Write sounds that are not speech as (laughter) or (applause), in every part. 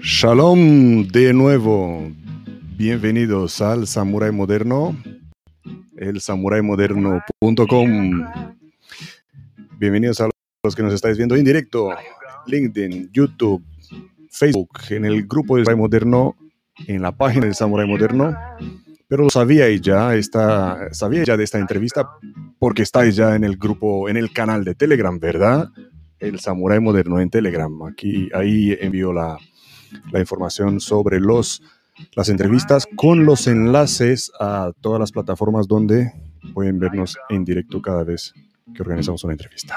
Shalom de nuevo. Bienvenidos al Samurai Moderno, el samuraimoderno.com. Bienvenidos a los que nos estáis viendo en directo, LinkedIn, YouTube, Facebook, en el grupo de Samurai Moderno, en la página del Samurai Moderno. Pero lo sabíais ya, esta, sabíais ya de esta entrevista porque estáis ya en el grupo, en el canal de Telegram, ¿verdad? El Samurai Moderno en Telegram. Aquí, ahí envío la, la información sobre los, las entrevistas con los enlaces a todas las plataformas donde pueden vernos en directo cada vez que organizamos una entrevista.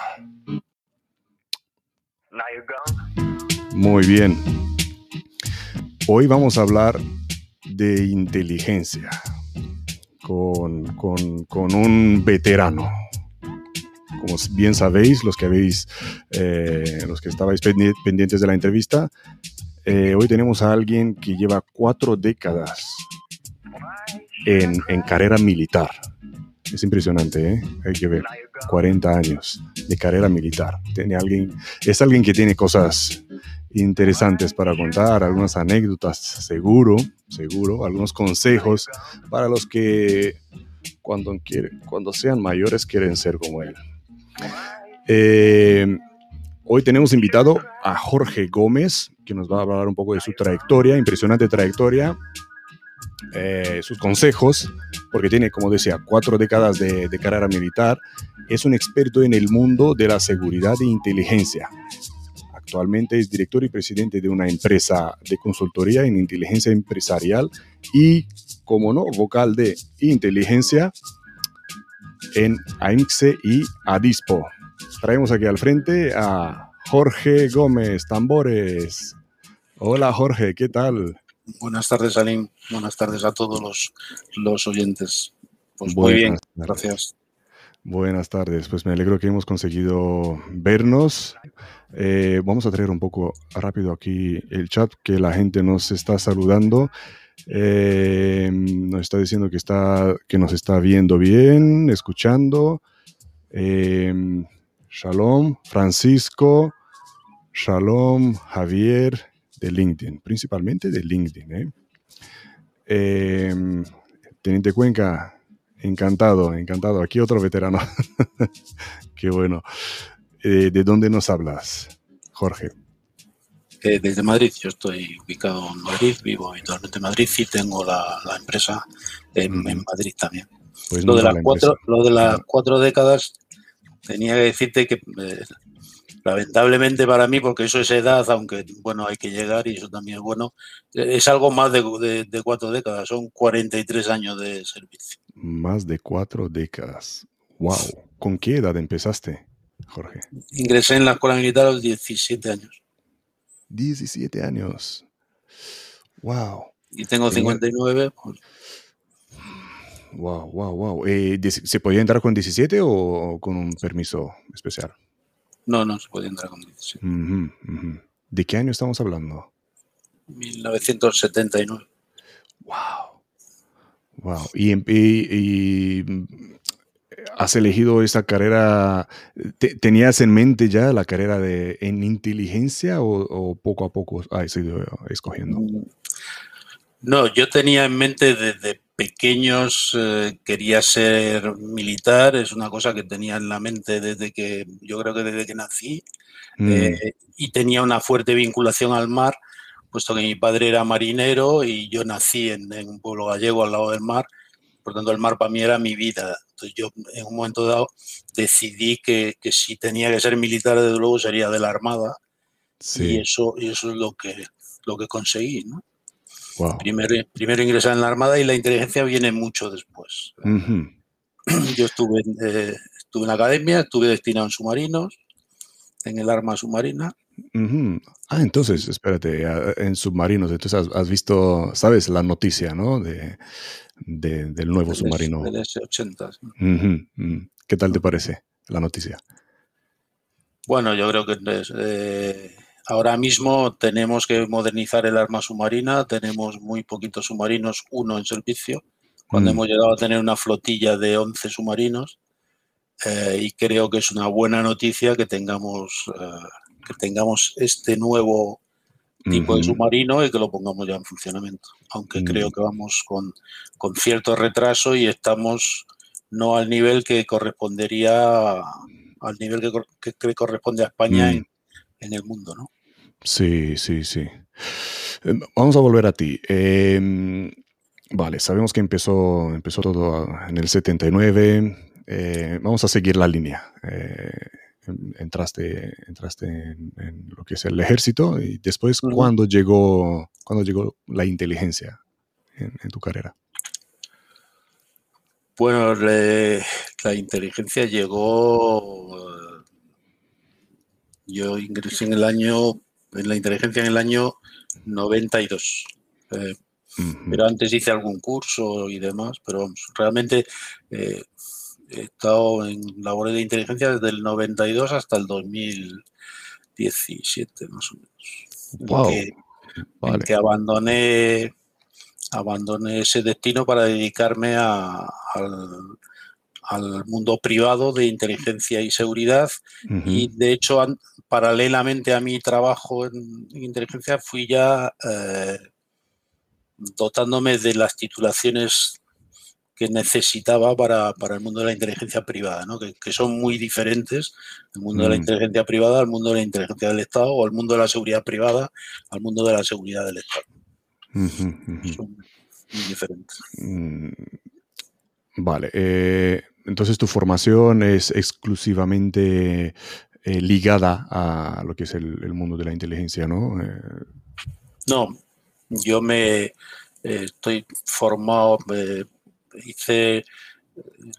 Muy bien. Hoy vamos a hablar de inteligencia con, con, con un veterano. Como bien sabéis, los que habéis, eh, los que estabais pendientes de la entrevista, eh, hoy tenemos a alguien que lleva cuatro décadas en, en carrera militar. Es impresionante, ¿eh? Hay que ver. 40 años de carrera militar. Tiene alguien, es alguien que tiene cosas interesantes para contar, algunas anécdotas, seguro, seguro, algunos consejos para los que cuando, quiere, cuando sean mayores quieren ser como él. Eh, hoy tenemos invitado a Jorge Gómez, que nos va a hablar un poco de su trayectoria, impresionante trayectoria, eh, sus consejos, porque tiene, como decía, cuatro décadas de, de, carrera militar. Es un experto en el mundo de la seguridad e inteligencia. Actualmente es director y presidente de una empresa de consultoría en inteligencia empresarial y, como no, vocal de inteligencia en AIMXE y ADISPO. Traemos aquí al frente a Jorge Gómez Tambores. Hola Jorge, ¿qué tal? Buenas tardes, Alim. Buenas tardes a todos los, los oyentes. Pues muy bien, gracias. Buenas tardes, pues me alegro que hemos conseguido vernos. Eh, vamos a traer un poco rápido aquí el chat, que la gente nos está saludando. Eh, nos está diciendo que, está, que nos está viendo bien, escuchando. Eh, shalom, Francisco. Shalom, Javier de LinkedIn, principalmente de LinkedIn. ¿eh? Eh, Teniente Cuenca, encantado, encantado. Aquí otro veterano. (laughs) Qué bueno. Eh, ¿De dónde nos hablas, Jorge? Eh, desde Madrid, yo estoy ubicado en Madrid, vivo habitualmente en Madrid y tengo la, la empresa en, mm. en, Madrid también. Pues lo, de las cuatro, lo de las cuatro décadas, tenía que decirte que eh, lamentablemente para mí, porque eso es edad, aunque bueno, hay que llegar y eso también es bueno, es algo más de, de, de, cuatro décadas, son 43 años de servicio. Más de cuatro décadas. ¡Wow! ¿Con qué edad empezaste, Jorge? Ingresé en la escuela militar a los 17 años. 17 años. ¡Wow! Y tengo 59. Pues... Wow, wow, wow. Eh, ¿Se podía entrar con 17 o con un permiso especial? No, no se puede entrar con 17. Uh -huh, uh -huh. ¿De qué año estamos hablando? 1979. Wow. Wow. ¿Y, y, y has elegido esa carrera? Te, ¿Tenías en mente ya la carrera de, en inteligencia o, o poco a poco has ido escogiendo? No, yo tenía en mente desde pequeños eh, quería ser militar, es una cosa que tenía en la mente desde que, yo creo que desde que nací, mm. eh, y tenía una fuerte vinculación al mar, puesto que mi padre era marinero y yo nací en, en un pueblo gallego al lado del mar, por tanto el mar para mí era mi vida. Entonces yo en un momento dado decidí que, que si tenía que ser militar, desde luego sería de la Armada, sí. y, eso, y eso es lo que, lo que conseguí, ¿no? Wow. Primero, primero ingresar en la Armada y la inteligencia viene mucho después. Uh (clears throat) -huh. Yo estuve, eh, estuve en la academia, estuve destinado en submarinos, en el arma submarina. Uh -huh. Ah, entonces, espérate, en submarinos, entonces has, has, visto, sabes, la noticia, ¿no? De, de del nuevo submarino. Del S-80. Uh -huh. ¿Qué tal te parece la noticia? Bueno, yo creo que eh, Ahora mismo tenemos que modernizar el arma submarina, tenemos muy poquitos submarinos, uno en servicio, cuando mm. hemos llegado a tener una flotilla de 11 submarinos eh, y creo que es una buena noticia que tengamos, eh, que tengamos este nuevo tipo de submarino y que lo pongamos ya en funcionamiento. Aunque creo que vamos con, con, cierto retraso y estamos no al nivel que correspondería al nivel que, que, corresponde a España en, en, el mundo, ¿no? Sí, sí, sí. Em, vamos a volver a ti. Eh, vale, sabemos que empezó, empezó todo en el 79. Eh, vamos a seguir la línea. Eh, entraste, entraste en, lo que es el ejército y después, ¿cuándo, llegó, ¿cuándo llegó la inteligencia en, tu carrera? Bueno, la inteligencia llegó. Yo ingresé en el año, en la inteligencia en el año 92. Eh, pero antes hice algún curso y demás, pero realmente eh, he estado en labores de inteligencia desde el 92 hasta el 2017, más o menos. Wow. que, abandoné, abandoné ese destino para dedicarme al, mundo privado de inteligencia y seguridad. Y de hecho, paralelamente a mi trabajo en, inteligencia, fui ya eh, dotándome de las titulaciones que necesitaba para, para, el mundo de la inteligencia privada, ¿no? que, que, son muy diferentes, el mundo de la mm. inteligencia privada al mundo de la inteligencia del Estado o el mundo de la seguridad privada al mundo de la seguridad del Estado. Son muy diferentes. Mm, vale, eh, entonces tu formación es exclusivamente eh, ligada a lo que es el, el, mundo de la inteligencia, ¿no? Eh, no, yo me estoy formado hice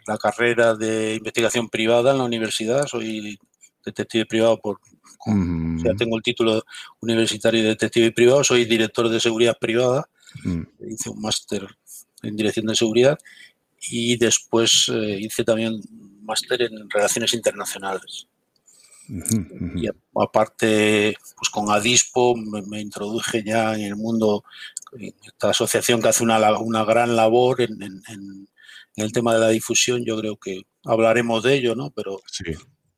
la carrera de investigación privada en la universidad, soy detective privado por... ya tengo el título universitario de detective privado, soy director de seguridad privada, hice un máster en dirección de seguridad y después eh, hice también un máster en relaciones internacionales. Y aparte, pues con Adispo me, introduje ya en el mundo, esta asociación que hace una, una gran labor en, en, el tema de la difusión, yo creo que hablaremos de ello, ¿no? Pero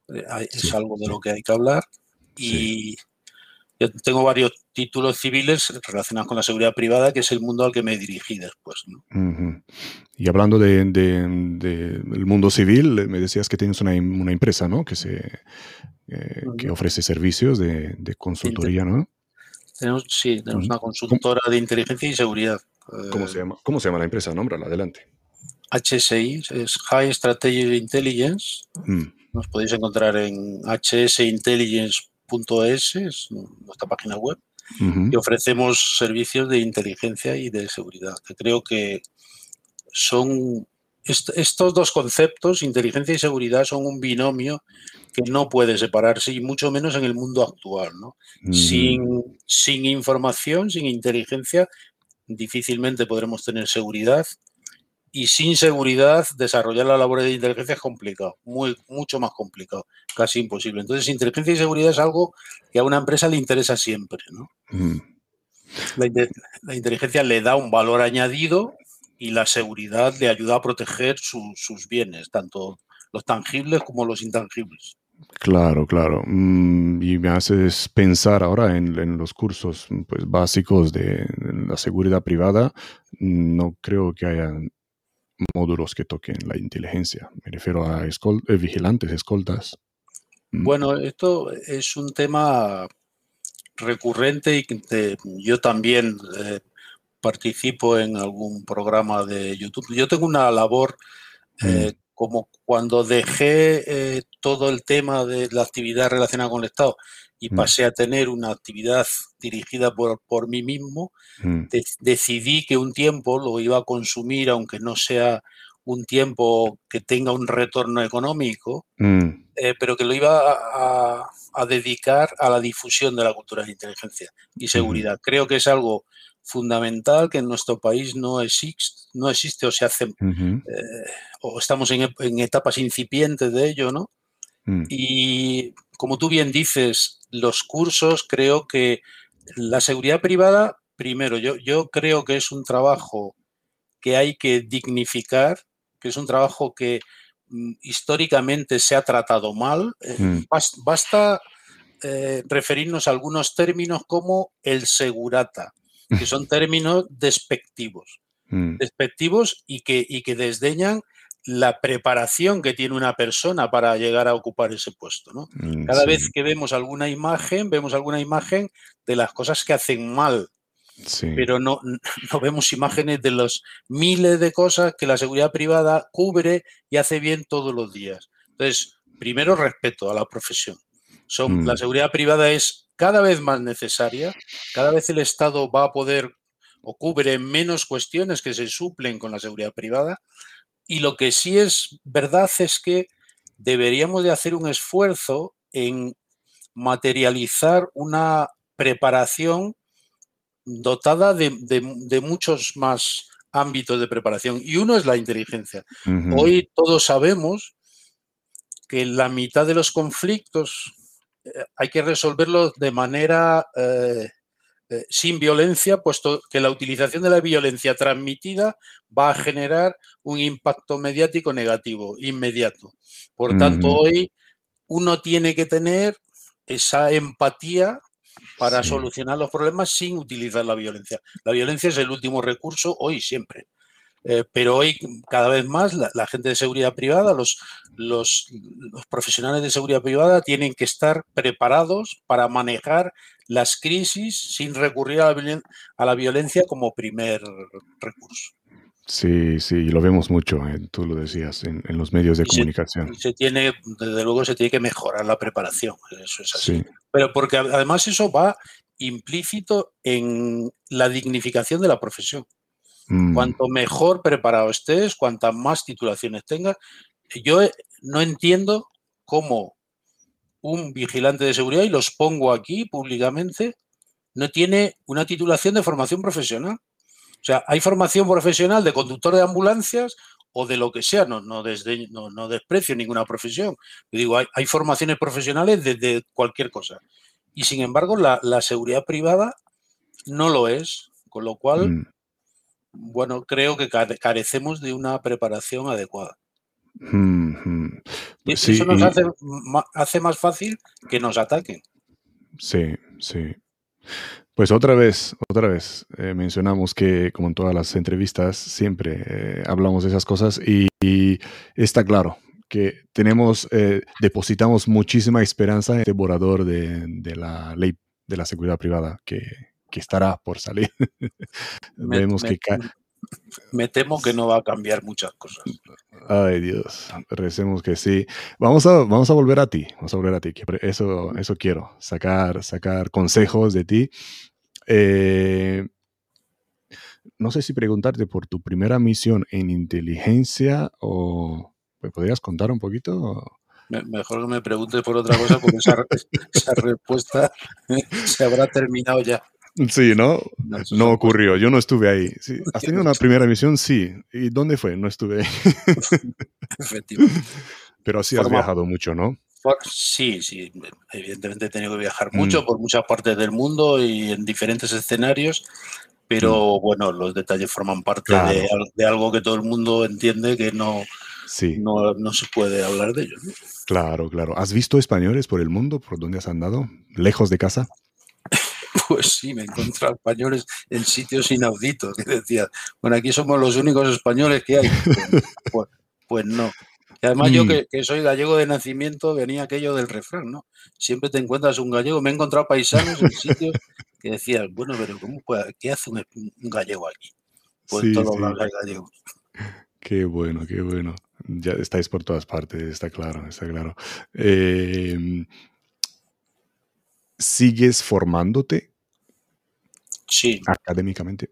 eh, es algo de lo que hay que hablar. Y yo tengo varios títulos civiles relacionados con la seguridad privada, que es el mundo al que me dirigí después. ¿no? Y hablando del de, mundo civil, me decías que tienes una, una empresa, ¿no? Que se eh, que ofrece servicios de, consultoría, ¿no? Tenemos, sí, tenemos una consultora de inteligencia y seguridad. ¿Cómo se llama? ¿Cómo se llama la empresa? Nómbrala, adelante. HSI, es High Strategy Intelligence. Mm. Nos podéis encontrar en hsintelligence.es, es nuestra página web. Y ofrecemos servicios de inteligencia y de seguridad, que creo que son estos dos conceptos, inteligencia y seguridad, son un binomio que no puede separarse y mucho menos en el mundo actual. ¿no? sin, sin, información, sin inteligencia, difícilmente podremos tener seguridad y sin seguridad desarrollar la labor de inteligencia es complicado, muy, mucho más complicado, casi imposible. Entonces, inteligencia y seguridad es algo que a una empresa le interesa siempre. ¿no? la, la inteligencia le da un valor añadido y la seguridad le ayuda a proteger sus bienes, tanto los tangibles como los intangibles. Claro, claro. Mm, y me haces pensar ahora en, los cursos pues, básicos de la seguridad privada. No creo que haya módulos que toquen la inteligencia. Me refiero a eh, vigilantes, escoltas. Mm. Bueno, esto es un tema recurrente y yo también eh, participo en algún programa de YouTube. Yo tengo una labor eh, mm. como cuando dejé eh, todo el tema de la actividad relacionada con el Estado y mm. pasé a tener una actividad dirigida por, por mí mismo, mm. decidí que un tiempo lo iba a consumir, aunque no sea un tiempo que tenga un retorno económico, eh, pero que lo iba a, a, dedicar a la difusión de la cultura de inteligencia y seguridad. Creo que es algo fundamental que en nuestro país no existe, no existe o se hace, eh, o estamos en, etapas incipientes de ello, ¿no? Mm. Y como tú bien dices, los cursos, creo que la seguridad privada, primero, yo, yo creo que es un trabajo que hay que dignificar, que es un trabajo que mm, históricamente se ha tratado mal. Eh, mm. basta eh, referirnos a algunos términos como el segurata, que (laughs) son términos despectivos. Mm. Despectivos y que, y que desdeñan la preparación que tiene una persona para llegar a ocupar ese puesto. ¿no? Mm, Cada vez que vemos alguna imagen, vemos alguna imagen de las cosas que hacen mal, pero no, (laughs) no, vemos imágenes de los miles de cosas que la seguridad privada cubre y hace bien todos los días. Entonces, primero respeto a la profesión. Son, La mm. seguridad privada es cada vez más necesaria, cada vez el Estado va a poder o cubre menos cuestiones que se suplen con la seguridad privada. Y lo que sí es verdad es que deberíamos de hacer un esfuerzo en materializar una preparación dotada de, muchos más ámbitos de preparación. Y uno es la inteligencia. Hoy todos sabemos que la mitad de los conflictos eh, hay que resolverlos de manera eh, eh, sin violencia, puesto que la utilización de la violencia transmitida va a generar un impacto mediático negativo, inmediato. Por tanto, hoy uno tiene que tener esa empatía para solucionar los problemas sin utilizar la violencia. La violencia es el último recurso hoy siempre. Eh, pero hoy cada vez más la, gente de seguridad privada, los, los, profesionales de seguridad privada tienen que estar preparados para manejar las crisis sin recurrir a la, violencia como primer recurso. Sí, sí, lo vemos mucho, eh, tú lo decías, en, los medios de comunicación. Se, tiene, desde luego, se tiene que mejorar la preparación, eso es así. Pero porque además eso va implícito en la dignificación de la profesión. Mm. Cuanto mejor preparado estés, cuantas más titulaciones tengas. Yo eh, no entiendo cómo un vigilante de seguridad, y los pongo aquí públicamente, no tiene una titulación de formación profesional. O sea, hay formación profesional de conductor de ambulancias o de lo que sea, no, no, desde, no, desprecio ninguna profesión. Yo digo, hay, formaciones profesionales de, cualquier cosa. Y sin embargo, la, seguridad privada no lo es, con lo cual mm bueno, creo que carecemos de una preparación adecuada. Pues eso nos hace, más fácil que nos ataquen. Sí, sí. Pues otra vez, otra vez, eh, mencionamos que como en todas las entrevistas siempre eh, hablamos de esas cosas y, está claro que tenemos, eh, depositamos muchísima esperanza en este borrador de la ley de la seguridad privada que, que estará por salir. (laughs) me, Vemos que me temo que no va a cambiar muchas cosas. Ay, Dios, recemos que sí. Vamos a, vamos a volver a ti, vamos a volver a ti, eso, eso quiero, sacar, sacar consejos de ti. Eh, no sé si preguntarte por tu primera misión en inteligencia o ¿me podrías contar un poquito? Mejor que me preguntes por otra cosa porque esa, (laughs) esa respuesta (laughs) se habrá terminado ya. Sí, ¿no? No, ocurrió. Yo no estuve ahí. ¿Has tenido una primera misión? Sí. ¿Y dónde fue? No estuve ahí. (laughs) Efectivamente. Pero sí has viajado mucho, ¿no? Sí, sí. Evidentemente he tenido que viajar mucho mm. por muchas partes del mundo y en diferentes escenarios. Pero mm. bueno, los detalles forman parte de, algo que todo el mundo entiende que no, no, se puede hablar de ello. Claro, claro. ¿Has visto españoles por el mundo? ¿Por dónde has andado? ¿Lejos de casa? (laughs) Pues sí, me he encontrado españoles en sitios inauditos, que decía, bueno, aquí somos los únicos españoles que hay. Pues, pues, no. Y además yo mm. que, soy gallego de nacimiento, venía aquello del refrán, ¿no? Siempre te encuentras un gallego. Me he encontrado paisanos en sitios que decían, bueno, pero ¿cómo ¿qué hace un, gallego aquí? Pues todos los gallegos. Qué bueno, qué bueno. Ya estáis por todas partes, está claro, está claro. Eh, ¿Sigues formándote? Sí. Académicamente.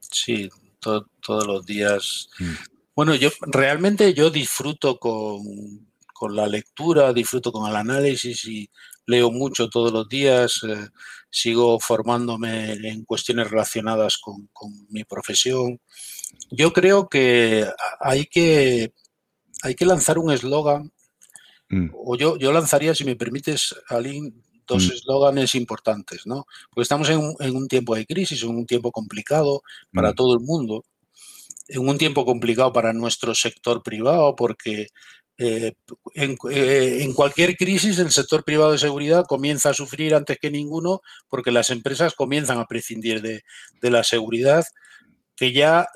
Sí, todos los días. Mm. Bueno, yo realmente yo disfruto con, la lectura, disfruto con el análisis y leo mucho todos los días. Eh, sigo formándome en cuestiones relacionadas con, mi profesión. Yo creo que hay que, hay que lanzar un eslogan, mm. o yo, yo lanzaría, si me permites, Aline, dos mm. eslóganes importantes, ¿no? Porque estamos en un, tiempo de crisis, en un tiempo complicado para mm. todo el mundo, en un tiempo complicado para nuestro sector privado, porque eh, eh, en, cualquier crisis el sector privado de seguridad comienza a sufrir antes que ninguno porque las empresas comienzan a prescindir de, la seguridad, que ya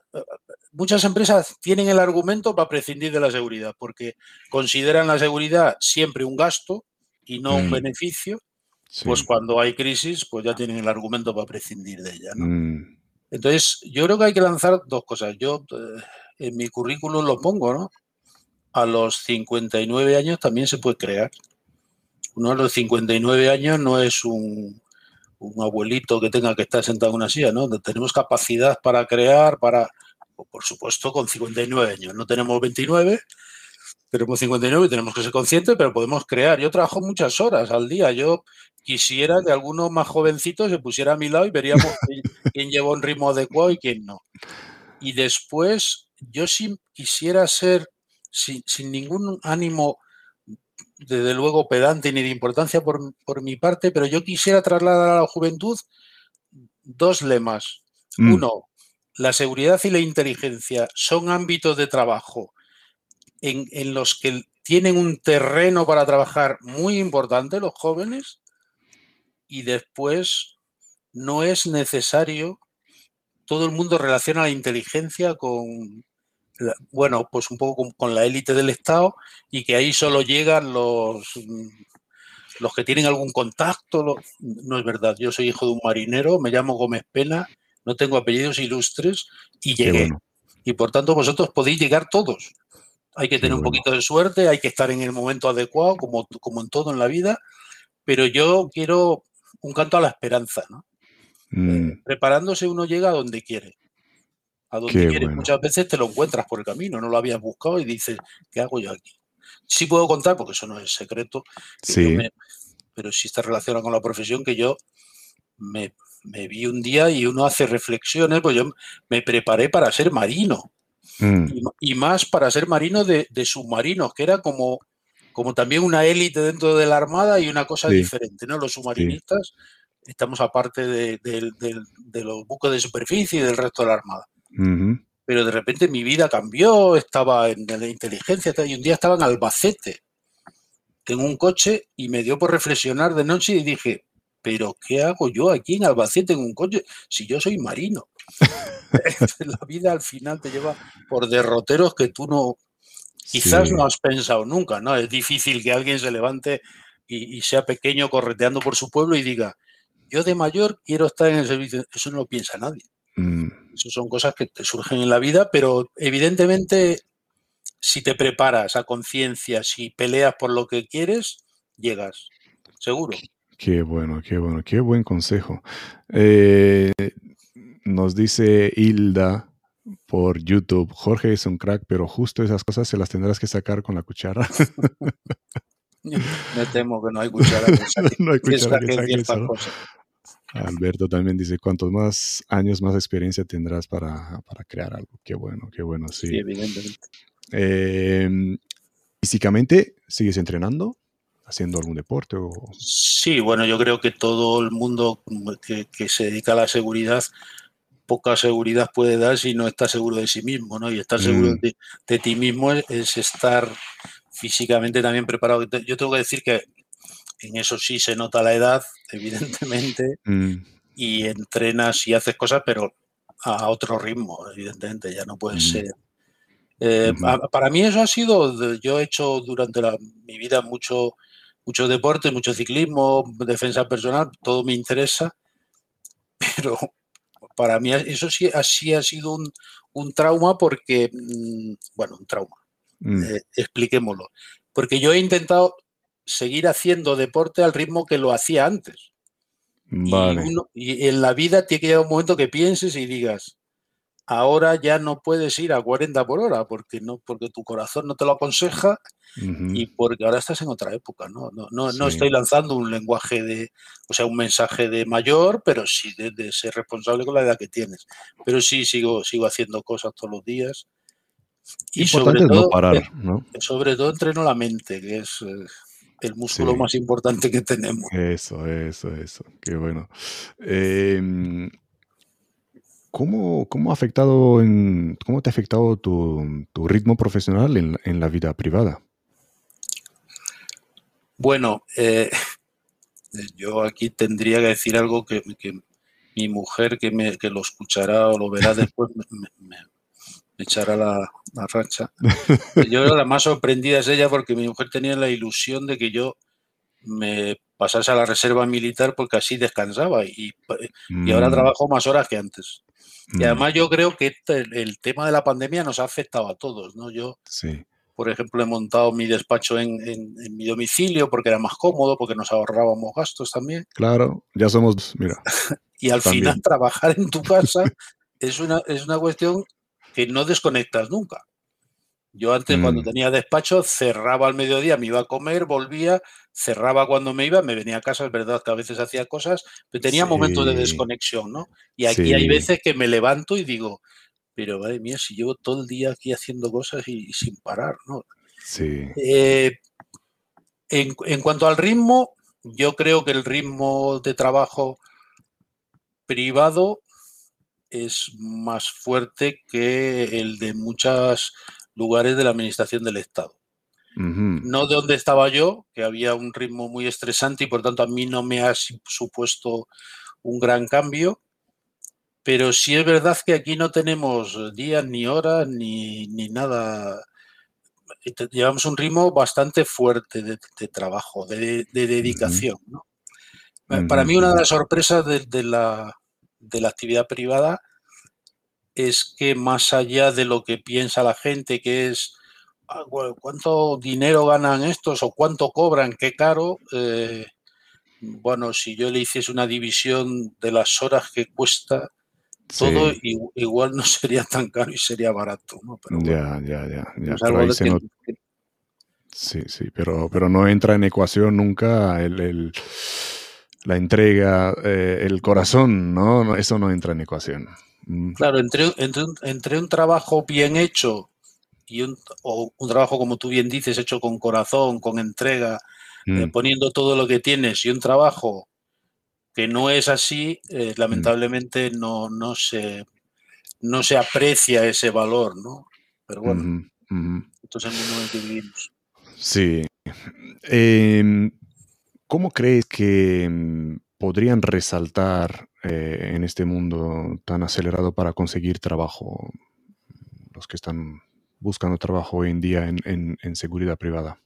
muchas empresas tienen el argumento para prescindir de la seguridad porque consideran la seguridad siempre un gasto y no un mm. Pues cuando hay crisis, pues ya tienen el argumento para prescindir de ella. Mm. Entonces, yo creo que hay que lanzar dos cosas. Yo en mi currículum lo pongo, ¿no? a los 59 años también se puede crear. Uno a los 59 años no es un, abuelito que tenga que estar sentado en una silla, ¿no? Tenemos capacidad para crear, para, por supuesto, con 59 años. No tenemos 29, tenemos 59 y tenemos que ser conscientes, pero podemos crear. Yo trabajo muchas horas al día. Yo quisiera que alguno más jovencito se pusiera a mi lado y veríamos (laughs) quién, lleva un ritmo adecuado y quién no. Y después, yo sí quisiera ser sin, ningún ánimo, desde luego, pedante ni de importancia por, mi parte, pero yo quisiera trasladar a la juventud dos lemas. Mm. Uno, la seguridad y la inteligencia son ámbitos de trabajo en, en, los que tienen un terreno para trabajar muy importante los jóvenes y después no es necesario, todo el mundo relaciona la inteligencia con, bueno, pues un poco con, la élite del Estado y que ahí solo llegan los, mm, los que tienen algún contacto. no es verdad, yo soy hijo de un marinero, me llamo Gómez Pena, no tengo apellidos ilustres y llegué. Y por tanto vosotros podéis llegar todos. Hay que tener un poquito de suerte, hay que estar en el momento adecuado, como, como en todo en la vida, pero yo quiero un canto a la esperanza, ¿no? Mm. Preparándose uno llega a donde quiere a donde quieres. Muchas veces te lo encuentras por el camino, no lo habías buscado y dices, ¿qué hago yo aquí? Sí puedo contar, porque eso no es secreto, pero sí está relacionado con la profesión que yo me, vi un día y uno hace reflexiones, pues yo me preparé para ser marino. Mm. Y, más para ser marino de, submarinos, que era como, como también una élite dentro de la Armada y una cosa diferente, ¿no? Los submarinistas estamos aparte de, de, los buques de superficie y del resto de la Armada. Pero de repente mi vida cambió, estaba en la inteligencia y un día estaba en Albacete, en un coche y me dio por reflexionar de noche y dije, pero ¿qué hago yo aquí en Albacete en un coche si yo soy marino? (laughs) (laughs) la vida al final te lleva por derroteros que tú no, quizás no has pensado nunca, ¿no? Es difícil que alguien se levante y, sea pequeño correteando por su pueblo y diga, yo de mayor quiero estar en el servicio. Eso no lo piensa nadie. Mm. Eso son cosas que te surgen en la vida, pero evidentemente si te preparas a conciencia, si peleas por lo que quieres, llegas, seguro. Qué bueno, qué bueno, qué buen consejo. Eh, nos dice Hilda por YouTube, Jorge es un crack, pero justo esas cosas se las tendrás que sacar con la cuchara. (laughs) Me temo que no hay (laughs) cuchara. no hay cuchara que Alberto también dice, cuantos más años, más experiencia tendrás para, crear algo. Qué bueno, qué bueno, sí. Sí, evidentemente. Em, ¿Físicamente sigues entrenando? ¿Haciendo algún deporte? O... Sí, bueno, yo creo que todo el mundo que, se dedica a la seguridad, poca seguridad puede dar si no está seguro de sí mismo, ¿no? Y estar seguro mm. de, ti mismo es, estar físicamente también preparado. Yo tengo que decir que en eso sí se nota la edad, (laughs) evidentemente, mm. y entrenas y haces cosas, pero a otro ritmo, evidentemente, ya no puede mm. ser. Eh, para mí eso ha sido, yo he hecho durante mi vida mucho, mucho deporte, mucho ciclismo, defensa personal, todo me interesa, (laughs) pero para mí eso sí así ha sido un, trauma porque, mm, bueno, un trauma, eh, expliquémoslo, porque yo he intentado seguir haciendo deporte al ritmo que lo hacía antes. Y, en la vida tiene que llegar un momento que pienses y digas, ahora ya no puedes ir a 40 por hora porque no porque tu corazón no te lo aconseja y porque ahora estás en otra época no no, no, estoy lanzando un lenguaje de o sea un mensaje de mayor pero sí de, ser responsable con la edad que tienes pero sí sigo sigo haciendo cosas todos los días y sobre todo, no parar, ¿no? sobre todo entreno la mente que es eh, el músculo más importante que tenemos. Eso, eso, eso. Qué bueno. Em, ¿cómo, ha afectado en, ¿Cómo te ha afectado tu, ritmo profesional en, la vida privada? Bueno, eh, (laughs) yo aquí tendría que decir algo que, mi mujer, que, me, lo escuchará o lo verá (laughs) después, me, echará la, la, racha. (laughs) Yo la más sorprendida es ella porque mi mujer tenía la ilusión de que yo me pasase a la reserva militar porque así descansaba y, y ahora mm. trabajo más horas que antes. Y mm. además yo creo que este, el, tema de la pandemia nos ha afectado a todos, ¿no? Yo, por ejemplo, he montado mi despacho en, mi domicilio porque era más cómodo, porque nos ahorrábamos gastos también. Claro, ya somos, mira. (laughs) y al final trabajar en tu casa (laughs) es una, es una cuestión que no desconectas nunca. Yo antes, cuando mm. tenía despacho, cerraba al mediodía, me iba a comer, volvía, cerraba cuando me iba, me venía a casa, es verdad que a veces hacía cosas, pero tenía momentos de desconexión, ¿no? Y aquí hay veces que me levanto y digo, pero madre mía, si llevo todo el día aquí haciendo cosas y, sin parar, ¿no? Sí. Eh, en, en cuanto al ritmo, yo creo que el ritmo de trabajo privado es más fuerte que el de muchas lugares de la administración del Estado. No de donde estaba yo, que había un ritmo muy estresante y por tanto a mí no me ha supuesto un gran cambio, pero sí es verdad que aquí no tenemos días ni horas ni, nada. Llevamos un ritmo bastante fuerte de, trabajo, de, dedicación. Para mí una de las sorpresas de, la, de la actividad privada es que más allá de lo que piensa la gente, que es cuánto dinero ganan estos o cuánto cobran, qué caro, eh, bueno, si yo le hiciese una división de las horas que cuesta, todo igual no (laughs) sería tan caro y sería barato. ya, ya, ya, Sí, sí, pero, pero no entra en ecuación nunca el, la entrega, eh, el corazón, ¿no? Eso no entra en ecuación. Mm. Claro, entre, entre, un, trabajo bien hecho y un, o un trabajo, como tú bien dices, hecho con corazón, con entrega, eh, mm. poniendo todo lo que tienes y un trabajo que no es así, eh, mm. lamentablemente no, no, se, no se aprecia ese valor, ¿no? Pero bueno, esto es el mundo en el que vivimos. Sí. Em, ¿Cómo crees que podrían resaltar eh, en este mundo tan acelerado para conseguir trabajo, los que están buscando trabajo hoy en día en, seguridad privada?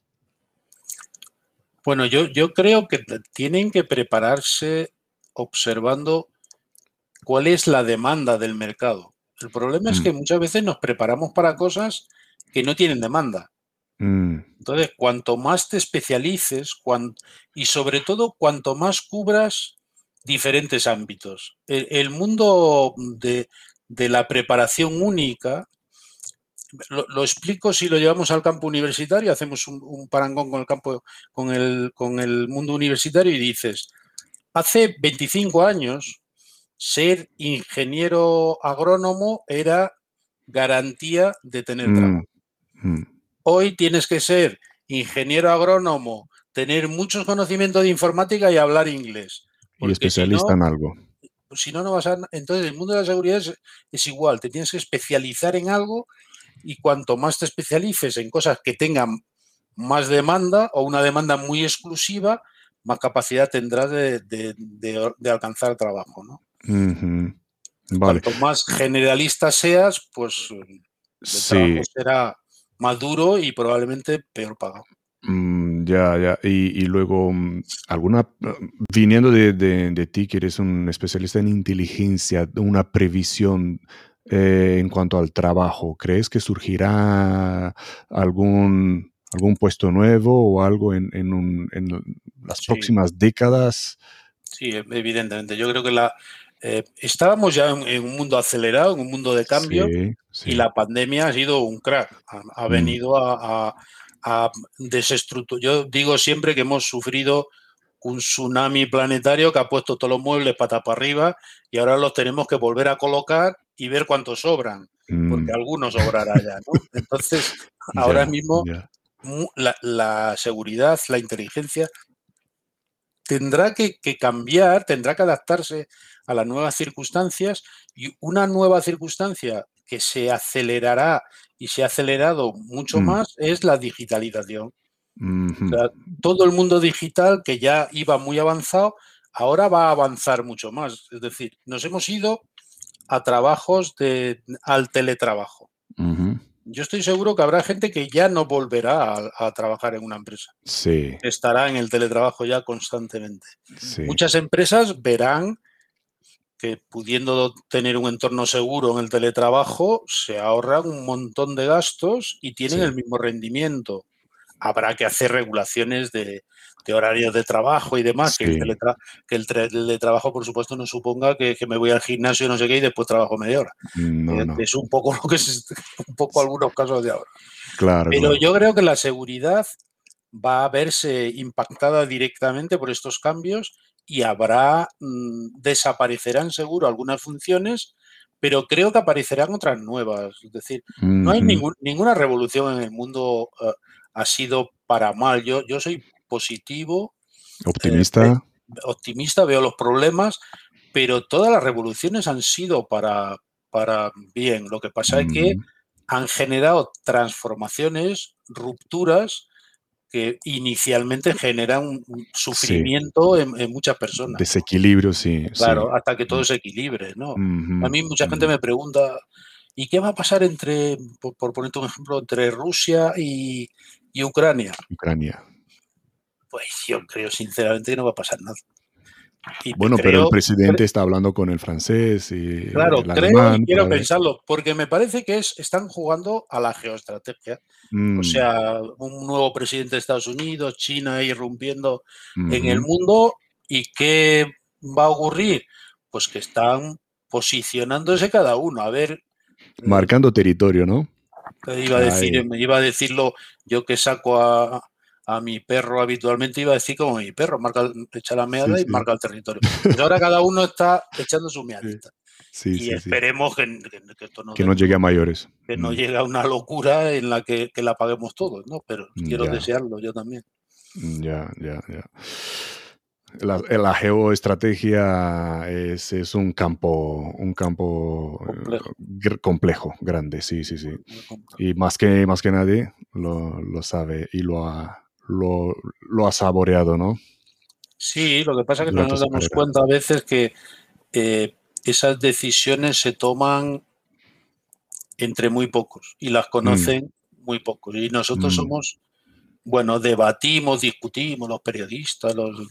Bueno, yo, yo creo que tienen que prepararse observando cuál es la demanda del mercado. El problema es mm. que muchas veces nos preparamos para cosas que no tienen demanda. Mm. Entonces, cuanto más te especialices y sobre todo cuanto más cubras diferentes ámbitos. El, mundo de, la preparación única, lo, explico si lo llevamos al campo universitario, hacemos un, parangón con el campo, con el, con el mundo universitario y dices, hace 25 años ser ingeniero agrónomo era garantía de tener mm, trabajo. Mm. Hoy tienes que ser ingeniero agrónomo, tener muchos conocimientos de informática y hablar inglés y especialista en algo. Si no, no vas a. Entonces, el mundo de la seguridad es, igual, te tienes que especializar en algo y cuanto más te especialices en cosas que tengan más demanda o una demanda muy exclusiva, más capacidad tendrás de, alcanzar trabajo, ¿no? Cuanto más generalista seas, pues el trabajo será más duro y probablemente peor pagado. Mm, ya, ya. Y, luego, mm, alguna, viniendo de, ti, que eres un especialista en inteligencia, una previsión eh, en cuanto al trabajo, ¿crees que surgirá algún, algún puesto nuevo o algo en, las próximas décadas? Sí, evidentemente. Yo creo que la, eh, estábamos ya en, un mundo acelerado, en un mundo de cambio, y la pandemia ha sido un crack. Ha, mm. venido a a desestructurar. Yo digo siempre que hemos sufrido un tsunami planetario que ha puesto todos los muebles patas para arriba y ahora los tenemos que volver a colocar y ver cuántos sobran, porque mm. algunos sobrará ya, ¿no? (laughs) Entonces, ahora mismo la, seguridad, la inteligencia tendrá que, cambiar, tendrá que adaptarse a las nuevas circunstancias y una nueva circunstancia que se acelerará y se ha acelerado mucho mm. más es la digitalización. todo el mundo digital que ya iba muy avanzado, ahora va a avanzar mucho más. Es decir, nos hemos ido a trabajos de, al teletrabajo. Yo estoy seguro que habrá gente que ya no volverá a, trabajar en una empresa. Sí. Estará en el teletrabajo ya constantemente. Muchas empresas verán que pudiendo tener un entorno seguro en el teletrabajo, se ahorran un montón de gastos y tienen el mismo rendimiento. Habrá que hacer regulaciones de, horarios de trabajo y demás, que, el teletrabajo, por supuesto, no suponga que, me voy al gimnasio no sé qué y después trabajo media hora. Eh, es un poco lo que es (laughs) un poco algunos casos de ahora. Claro. Pero yo creo que la seguridad va a verse impactada directamente por estos cambios y habrá, mm, desaparecerán seguro algunas funciones, pero creo que aparecerán otras nuevas. Es decir, no hay ninguna revolución en el mundo eh, ha sido para mal. Yo, yo soy positivo. Optimista. Eh, optimista, veo los problemas, pero todas las revoluciones han sido para, para bien. Lo que pasa es que han generado transformaciones, rupturas que inicialmente generan un sufrimiento en, muchas personas. Desequilibrio, sí. Claro, hasta que todo mm. se equilibre, ¿no? A mí mucha gente me pregunta, ¿y qué va a pasar entre, por, ponerte un ejemplo, entre Rusia y, Ucrania? Ucrania. Pues yo creo sinceramente que no va a pasar nada. bueno, pero el presidente está hablando con el francés y claro, creo y quiero pensarlo, porque me parece que es, están jugando a la geoestrategia. O mm. sea, un nuevo presidente de Estados Unidos, China irrumpiendo en el mundo. ¿Y qué va a ocurrir? Pues que están posicionándose cada uno. A ver. Eh, Marcando territorio, ¿no? Iba a decir, me iba a decirlo yo que saco a, mi perro habitualmente, iba a decir como mi perro, marca, echa la meada y marca el territorio. Pero ahora cada uno está echando su meadita y esperemos que, esto no, que no llegue a mayores. Que no mm. llegue a una locura en la que, la paguemos todos, ¿no? Pero quiero desearlo yo también. Ya, ya, ya. La, geoestrategia es, un campo, un campo eh, complejo. grande, sí, sí, sí. Y más que, más que nadie lo, sabe y lo ha, lo, ha saboreado, ¿no? Sí, lo que pasa es que no nos damos cuenta a veces que eh, esas decisiones se toman entre muy pocos y las mm. conocen muy pocos. Y nosotros mm. somos, bueno, debatimos, discutimos, los periodistas, los,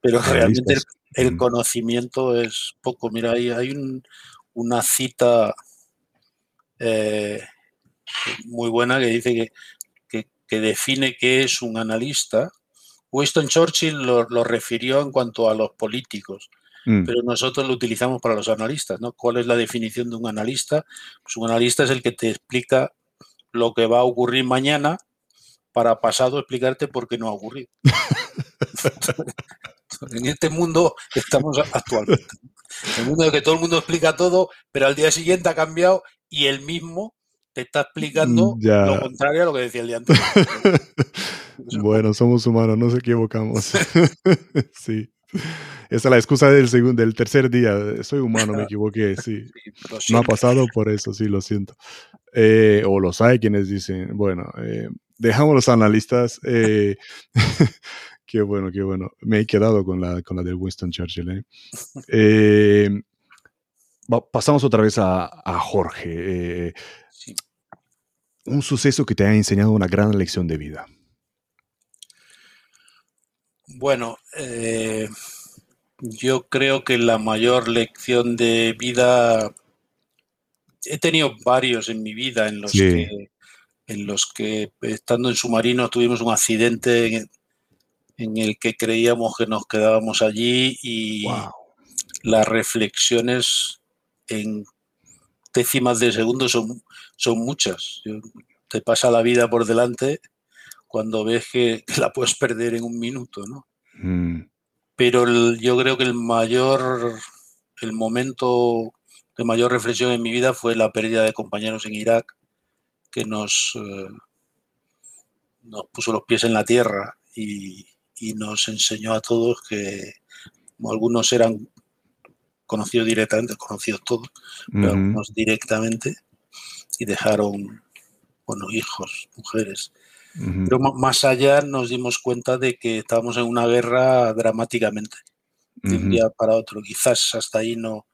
pero realmente el, mm. conocimiento es poco. Mira, hay, hay una cita eh, muy buena que dice que, que, define qué es un analista. Winston Churchill lo refirió en cuanto a los políticos Mm. pero nosotros lo utilizamos para los analistas, ¿no? ¿Cuál es la definición de un analista? Pues un analista es el que te explica lo que va a ocurrir mañana para pasado explicarte por qué no ha ocurrido. (laughs) en este mundo estamos actualmente. En el mundo de que todo el mundo explica todo, pero al día siguiente ha cambiado y el mismo te está explicando mm, lo contrario a lo que decía el día anterior. (laughs) bueno, somos humanos, nos equivocamos. (laughs) sí. Esa es la excusa del segundo, del tercer día. Soy humano, me equivoqué, sí. No ha pasado por eso, sí, lo siento. Eh, o los hay quienes dicen, bueno, eh, dejamos los analistas. Eh, (laughs) qué bueno, qué bueno. Me he quedado con la, con la de Winston Churchill. pasamos otra vez a, a Jorge. Un suceso que te ha enseñado una gran lección de vida. Bueno, eh, yo creo que la mayor lección de vida, he tenido varios en mi vida en los que en los que estando en submarino tuvimos un accidente en, el que creíamos que nos quedábamos allí y las reflexiones en décimas de segundo son, son muchas. Te pasa la vida por delante cuando ves que, (laughs) la puedes perder en un minuto, ¿no? Mm. Pero yo creo que el mayor, el momento de mayor reflexión en mi vida fue la pérdida de compañeros en Irak, que nos, eh, nos puso los pies en la tierra y, nos enseñó a todos que algunos eran conocidos directamente, conocidos todos, pero algunos directamente, y dejaron, bueno, hijos, mujeres, Pero más allá nos dimos cuenta de que estábamos en una guerra dramáticamente, de un día para otro. Quizás hasta ahí no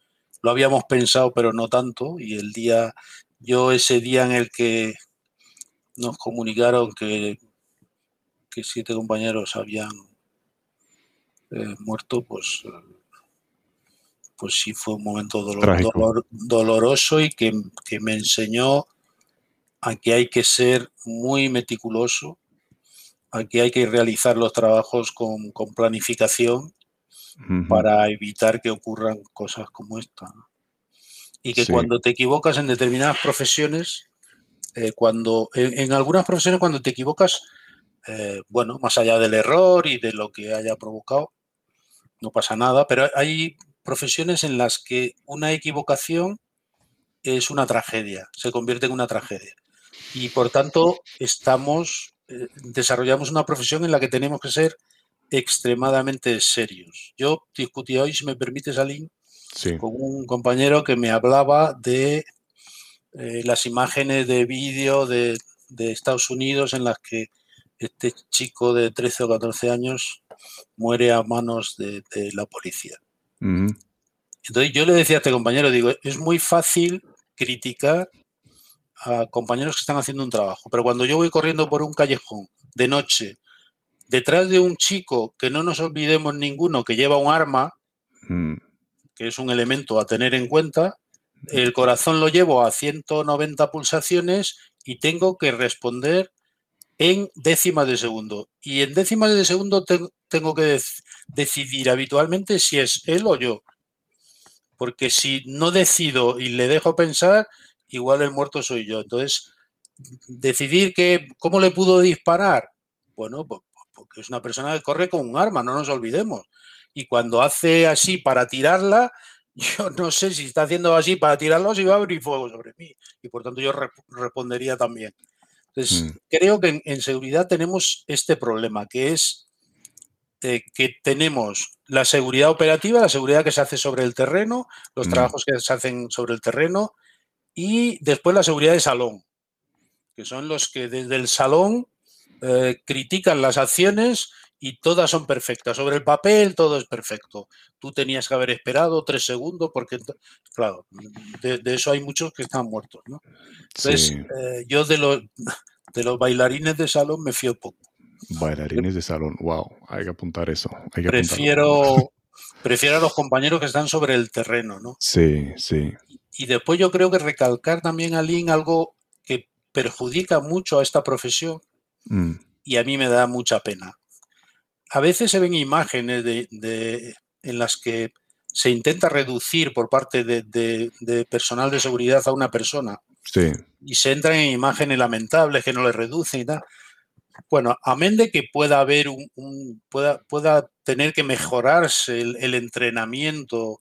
lo habíamos pensado, pero no tanto. Y el día, yo ese día en el que nos comunicaron que, que siete compañeros habían eh, muerto, pues, pues sí fue un momento doloroso y que, que me enseñó aquí hay que ser muy meticuloso, aquí hay que realizar los trabajos con, planificación para evitar que ocurran cosas como esta. Y que cuando te equivocas en determinadas profesiones, eh, cuando en, algunas profesiones cuando te equivocas, eh, bueno, más allá del error y de lo que haya provocado, no pasa nada, pero hay profesiones en las que una equivocación es una tragedia, se convierte en una tragedia y por tanto estamos, eh, desarrollamos una profesión en la que tenemos que ser extremadamente serios. Yo discutí hoy, si me permite, Con un compañero que me hablaba de eh, las imágenes de vídeo de, Estados Unidos en las que este chico de 13 o 14 años muere a manos de, la policía. Entonces yo le decía a este compañero, digo, es muy fácil criticar a compañeros que están haciendo un trabajo. Pero cuando yo voy corriendo por un callejón de noche, detrás de un chico que no nos olvidemos ninguno que lleva un arma. Que es un elemento a tener en cuenta, el corazón lo llevo a 190 pulsaciones y tengo que responder en décimas de segundo. Y en décimas de segundo tengo que decidir habitualmente si es él o yo. Porque si no decido y le dejo pensar, igual el muerto soy yo. Entonces, decidir que, cómo le pudo disparar, bueno, porque es una persona que corre con un arma, no nos olvidemos. Y cuando hace así para tirarla, (laughs) yo no sé si está haciendo así para tirarlo, si va a abrir fuego sobre mí. Y por tanto yo respondería también. Entonces, mm. creo que en, seguridad tenemos este problema, que es eh, que tenemos la seguridad operativa, la seguridad que se hace sobre el terreno, los mm. trabajos que se hacen sobre el terreno, y después la seguridad de salón, que son los que desde el salón eh, critican las acciones y todas son perfectas. Sobre el papel todo es perfecto. Tú tenías que haber esperado tres segundos porque, claro, de, eso hay muchos que están muertos. ¿no? Entonces, eh, yo de los, de los bailarines de salón me fío poco. Bailarines de salón, wow, hay que apuntar eso. prefiero, prefiero a los compañeros que están sobre el terreno, ¿no? Sí, sí. Y después yo creo que recalcar también, Aline, algo que perjudica mucho a esta profesión mm. y a mí me da mucha pena. A veces se ven imágenes de, en las que se intenta reducir por parte de, personal de seguridad a una persona. Y se entran en imágenes lamentables que no le reducen y tal. Bueno, amén de que pueda haber un, pueda, pueda, tener que mejorarse el entrenamiento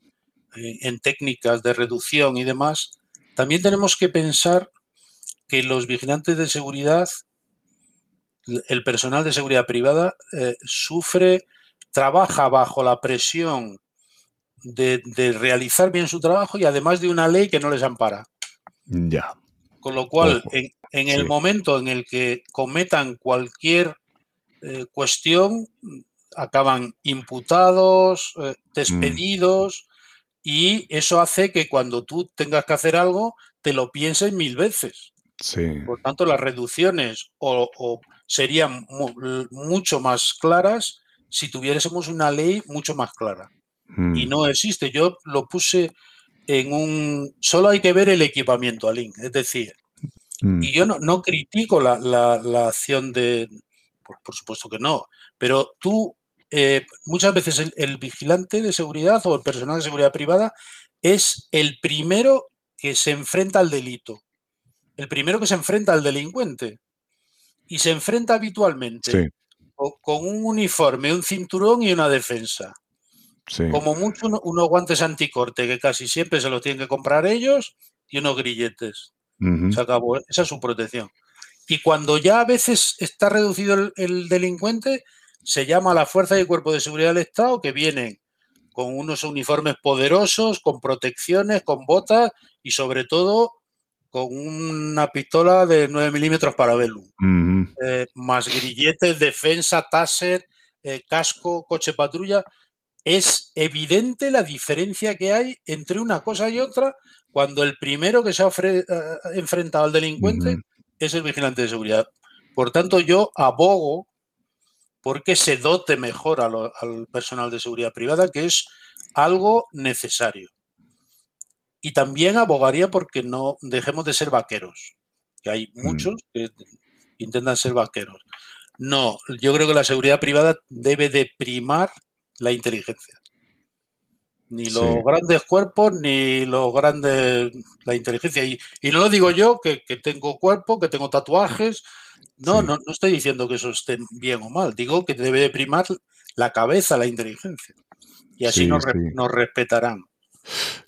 eh, en técnicas de reducción y demás, también tenemos que pensar que los vigilantes de seguridad, el personal de seguridad privada, eh, sufre, trabaja bajo la presión de, realizar bien su trabajo y además de una ley que no les ampara. Ya. Con lo cual, en, el momento en el que cometan cualquier eh, cuestión, acaban imputados, mm. despedidos, y eso hace que cuando tú tengas que hacer algo, te lo pienses mil veces. Por tanto, las reducciones o, serían mucho más claras si tuviésemos una ley mucho más clara. Y mm. no existe. Yo lo puse en un... Solo hay que ver el equipamiento, Alin. Es decir, mm. y yo no, critico la, acción de... por supuesto que no. Pero tú eh, muchas veces el, vigilante de seguridad o el personal de seguridad privada es el primero que se enfrenta al delito, el primero que se enfrenta al delincuente y se enfrenta habitualmente con un uniforme, un cinturón y una defensa. Como mucho unos guantes anticorte que casi siempre se los tienen que comprar ellos y unos grilletes. Se acabó, esa es su protección. Y cuando ya a veces está reducido el delincuente, se llama la Fuerza y Cuerpo de Seguridad del Estado, que vienen con unos uniformes poderosos, con protecciones, con botas y sobre todo con una pistola de 9 milímetros para Velum, eh, más grilletes, defensa, taser, eh, casco, coche patrulla. Es evidente la diferencia que hay entre una cosa y otra cuando el primero que se ha eh, enfrentado al delincuente es el vigilante de seguridad. Por tanto, yo abogo porque se dote mejor al personal de seguridad privada, que es algo necesario. Y también abogaría porque no dejemos de ser vaqueros, que hay mm. muchos que intentan ser vaqueros. No, yo creo que la seguridad privada debe de primar la inteligencia. Ni los grandes cuerpos, ni los grandes... la inteligencia. Y, no lo digo yo, que, tengo cuerpo, que tengo tatuajes. No, no, no estoy diciendo que eso esté bien o mal. Digo que debe de primar la cabeza, la inteligencia. Y así nos respetarán.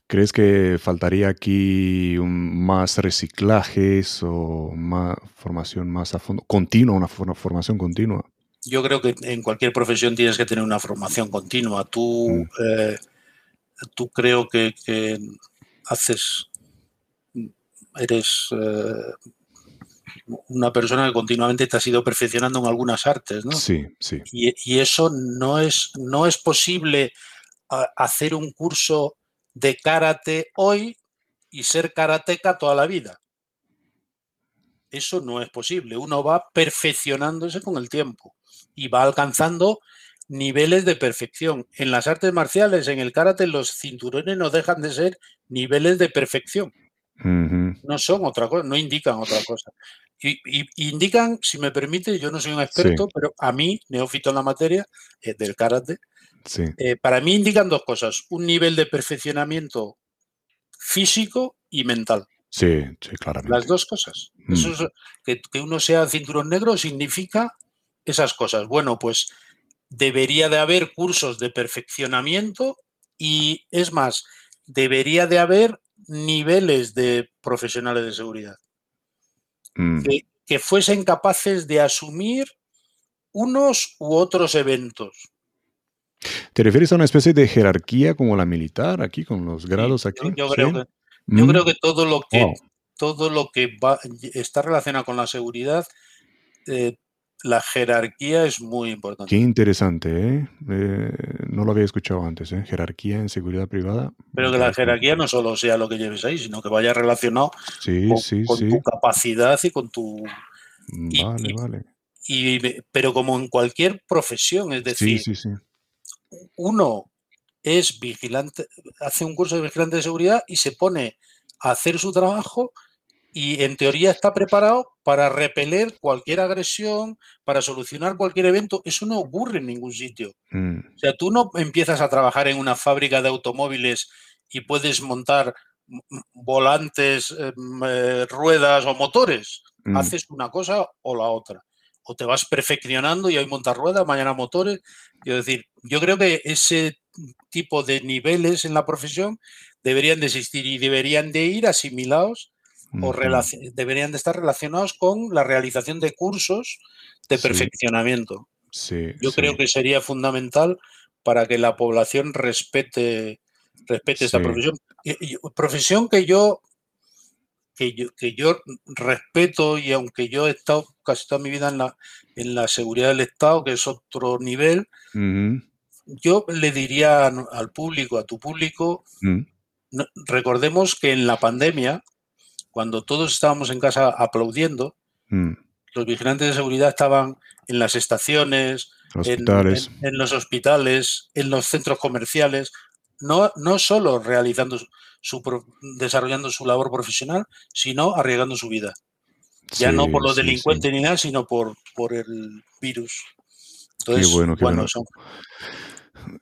¿Crees que faltaría aquí más reciclajes o más formación más a fondo, continua, una formación continua? Yo creo que en cualquier profesión tienes que tener una formación continua. Tú, mm. eh, tú creo que, haces, eres eh, una persona que continuamente te has ido perfeccionando en algunas artes, ¿no? Sí, sí. Y, y eso no es, no es posible hacer un curso de karate hoy y ser karateca toda la vida. Eso no es posible. Uno va perfeccionándose con el tiempo y va alcanzando niveles de perfección. En las artes marciales, en el karate, los cinturones no dejan de ser niveles de perfección. No son otra cosa, no indican otra cosa. Y, indican, si me permite, yo no soy un experto, pero a mí, neófito en la materia eh, del karate, eh, para mí indican dos cosas, un nivel de perfeccionamiento físico y mental. Sí, sí, claramente. Las dos cosas. Mm. que, uno sea cinturón negro significa esas cosas. Bueno, pues debería de haber cursos de perfeccionamiento y es más, debería de haber niveles de profesionales de seguridad mm. que fuesen capaces de asumir unos u otros eventos. ¿Te refieres a una especie de jerarquía como la militar aquí, con los grados aquí? Yo, creo, que, yo creo, mm. que, todo lo que, todo lo que va, está relacionado con la seguridad, eh, la jerarquía es muy importante. Qué interesante, ¿eh? ¿eh? no lo había escuchado antes, ¿eh? Jerarquía en seguridad privada. Pero que la jerarquía no solo sea lo que lleves ahí, sino que vaya relacionado con, tu capacidad y con tu... Vale, vale. pero como en cualquier profesión, es decir, sí, sí, sí uno es vigilante, hace un curso de vigilante de seguridad y se pone a hacer su trabajo y en teoría está preparado para repeler cualquier agresión, para solucionar cualquier evento. Eso no ocurre en ningún sitio. Mm. O sea, tú no empiezas a trabajar en una fábrica de automóviles y puedes montar volantes, em, eh, ruedas o motores. Mm. Haces una cosa o la otra o te vas perfeccionando y hoy montas ruedas, mañana motores. Es decir, yo creo que ese tipo de niveles en la profesión deberían de existir y deberían de ir asimilados o deberían de estar relacionados con la realización de cursos de perfeccionamiento. yo creo que sería fundamental para que la población respete, respete esta profesión. profesión que yo que yo, que yo respeto y aunque yo he estado casi toda mi vida en la, en la seguridad del Estado, que es otro nivel, yo le diría al público, a tu público, mm. recordemos que en la pandemia, cuando todos estábamos en casa aplaudiendo, mm. los vigilantes de seguridad estaban en las estaciones, en, los hospitales, en los centros comerciales, no, no solo realizando su, desarrollando su labor profesional, sino arriesgando su vida. Ya no por los delincuentes ni nada, sino por, por el virus. Entonces, qué bueno, qué bueno.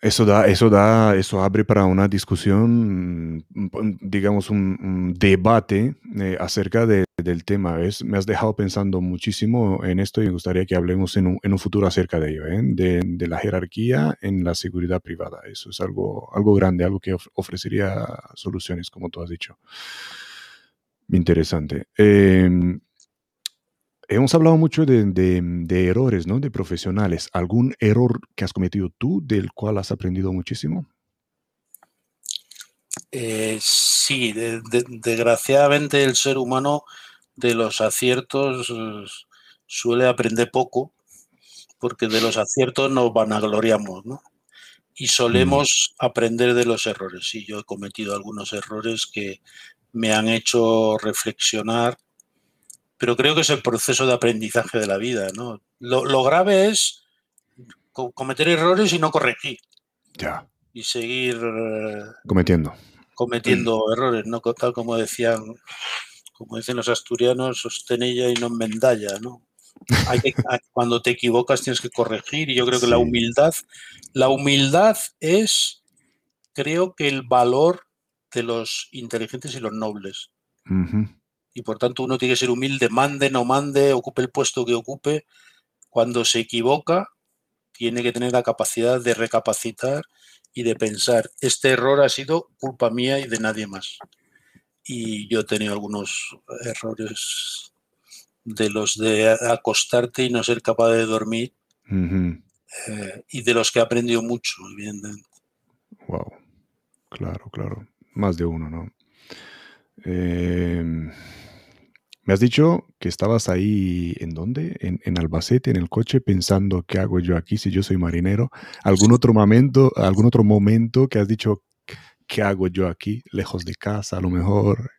Eso da, eso da, eso abre para una discusión, digamos, un, debate eh, acerca de, del tema. Es, me has dejado pensando muchísimo en esto y me gustaría que hablemos en un, en un futuro acerca de ello, ¿eh? de, de, la jerarquía en la seguridad privada. Eso es algo, algo grande, algo que ofrecería soluciones, como tú has dicho. Interesante. Em, hemos hablado mucho de, errores, ¿no? De profesionales. ¿Algún error que has cometido tú del cual has aprendido muchísimo? Eh, sí, desgraciadamente el ser humano de los aciertos eh, suele aprender poco, porque de los aciertos nos vanagloriamos, ¿no? Y solemos mm. aprender de los errores. Y yo he cometido algunos errores que me han hecho reflexionar, pero creo que es el proceso de aprendizaje de la vida, ¿no? Lo, grave es cometer errores y no corregir. Ya. Y seguir eh, cometiendo. Cometiendo errores, ¿no? Tal como decían como dicen los asturianos, sostenella y no mendalla, ¿no? (laughs) cuando te equivocas tienes que corregir y yo creo que la humildad, la humildad es, creo que el valor de los inteligentes y los nobles. Y por tanto uno tiene que ser humilde, mande, no mande, ocupe el puesto que ocupe. Cuando se equivoca, tiene que tener la capacidad de recapacitar y de pensar, este error ha sido culpa mía y de nadie más y yo he tenido algunos errores de los de acostarte y no ser capaz de dormir eh, y de los que he aprendido mucho, evidentemente. Wow, claro, claro, más de uno, ¿no? Em, me has dicho que estabas ahí, ¿en dónde? En, en, Albacete, en el coche, pensando, ¿qué hago yo aquí si yo soy marinero? ¿Algún otro momento, algún otro momento que has dicho, ¿qué hago yo aquí, lejos de casa, a lo mejor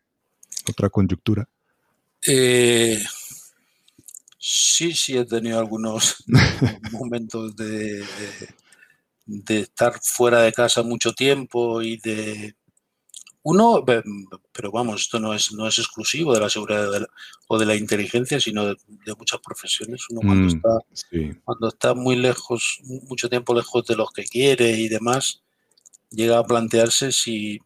otra coyuntura? Eh, sí, sí he tenido algunos (laughs) momentos de, de, estar fuera de casa mucho tiempo y de... Uno, pero vamos, esto no es, no es exclusivo de la seguridad o de la inteligencia, sino de, muchas profesiones. Uno cuando, mm, está, cuando está muy lejos, mucho tiempo lejos de los que quiere y demás, llega a plantearse si,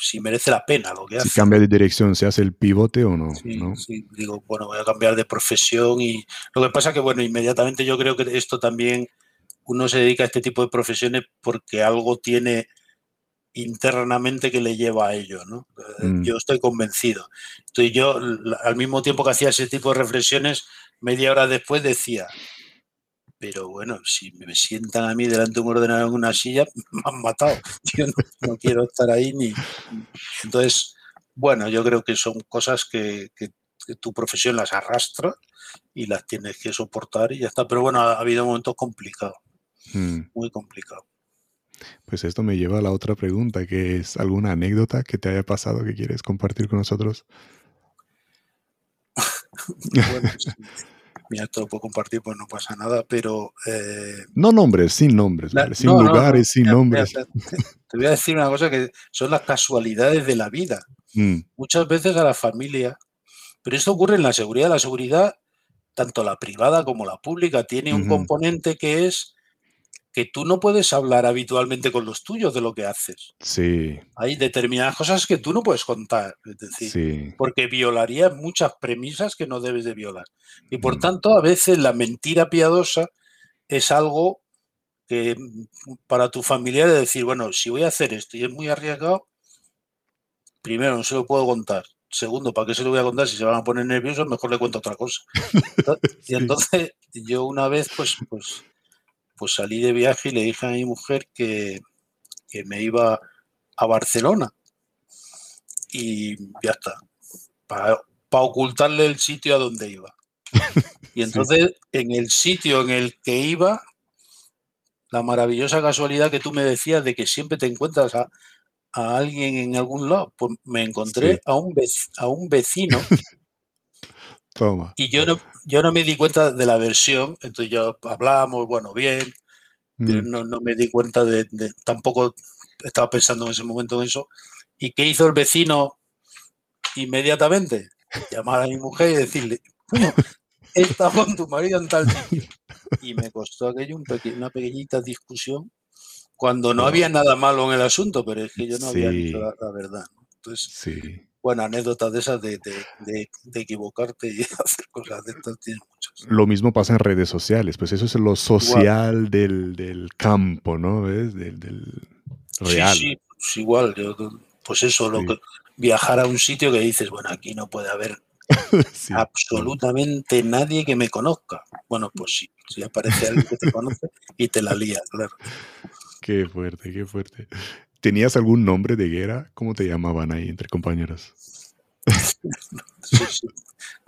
si merece la pena lo que hace. Si cambia de dirección, ¿se hace el pivote o no? Sí, digo, bueno, voy a cambiar de profesión y lo que pasa que, bueno, inmediatamente yo creo que esto también, uno se dedica a este tipo de profesiones porque algo tiene internamente que le lleva a ello, ¿no? Eh, mm. Yo estoy convencido. Entonces yo, al mismo tiempo que hacía ese tipo de reflexiones, media hora después decía, pero bueno, si me sientan a mí delante de un ordenador en una silla, (laughs) me han matado. (laughs) Yo no, quiero estar ahí ni. Entonces, bueno, yo creo que son cosas que, tu profesión las arrastra y las tienes que soportar y ya está. Pero bueno, ha, habido momentos complicados, hmm. muy complicados. Pues esto me lleva a la otra pregunta, que es alguna anécdota que te haya pasado que quieres compartir con nosotros. (laughs) bueno, mira, esto lo puedo compartir, pues no pasa nada, pero... Eh, no nombres, sin nombres, sin lugares, sin nombres. te voy a decir una cosa que son las casualidades de la vida. Mm. Muchas veces a la familia, pero esto ocurre en la seguridad. La seguridad, tanto la privada como la pública, tiene un componente que es que tú no puedes hablar habitualmente con los tuyos de lo que haces. Sí. Hay determinadas cosas que tú no puedes contar, es decir, porque violarías muchas premisas que no debes de violar. Y por mm. tanto, a veces la mentira piadosa es algo que mm, para tu familia es decir, bueno, si voy a hacer esto y es muy arriesgado, primero no se lo puedo contar. Segundo, ¿para qué se lo voy a contar? Si se van a poner nerviosos, mejor le cuento otra cosa. (laughs) Y entonces yo una vez, pues, pues pues salí de viaje y le dije a mi mujer que, me iba a Barcelona. Y ya está. Para ocultarle el sitio a donde iba. Y (laughs) entonces, en el sitio en el que iba, la maravillosa casualidad que tú me decías de que siempre te encuentras a, alguien en algún lado, pues me encontré a, un a un vecino (laughs) Y yo no, yo no me di cuenta de la versión, entonces ya hablábamos, bueno, bien, pero mm. no, no, me di cuenta de, tampoco estaba pensando en ese momento en eso. ¿Y qué hizo el vecino inmediatamente? Llamar a mi mujer y decirle, estado con tu marido en tal sitio. Y me costó aquello una pequeñita discusión cuando no había nada malo en el asunto, pero es que yo no había dicho la, verdad. Entonces, sí bueno, anécdotas de esas de, equivocarte y (laughs) hacer cosas de estas tienes muchas. Lo mismo pasa en redes sociales, pues eso es lo social del, campo, ¿no? ¿Ves? Del, real. Sí, sí, pues igual. pues eso, lo que, viajar a un sitio que dices, bueno, aquí no puede haber (laughs) absolutamente nadie que me conozca. Bueno, pues sí, si aparece alguien que te conoce y te la lía, claro. (laughs) Qué fuerte, qué fuerte. ¿Tenías algún nombre de guerra? ¿Cómo te llamaban ahí entre compañeros? sí, sí.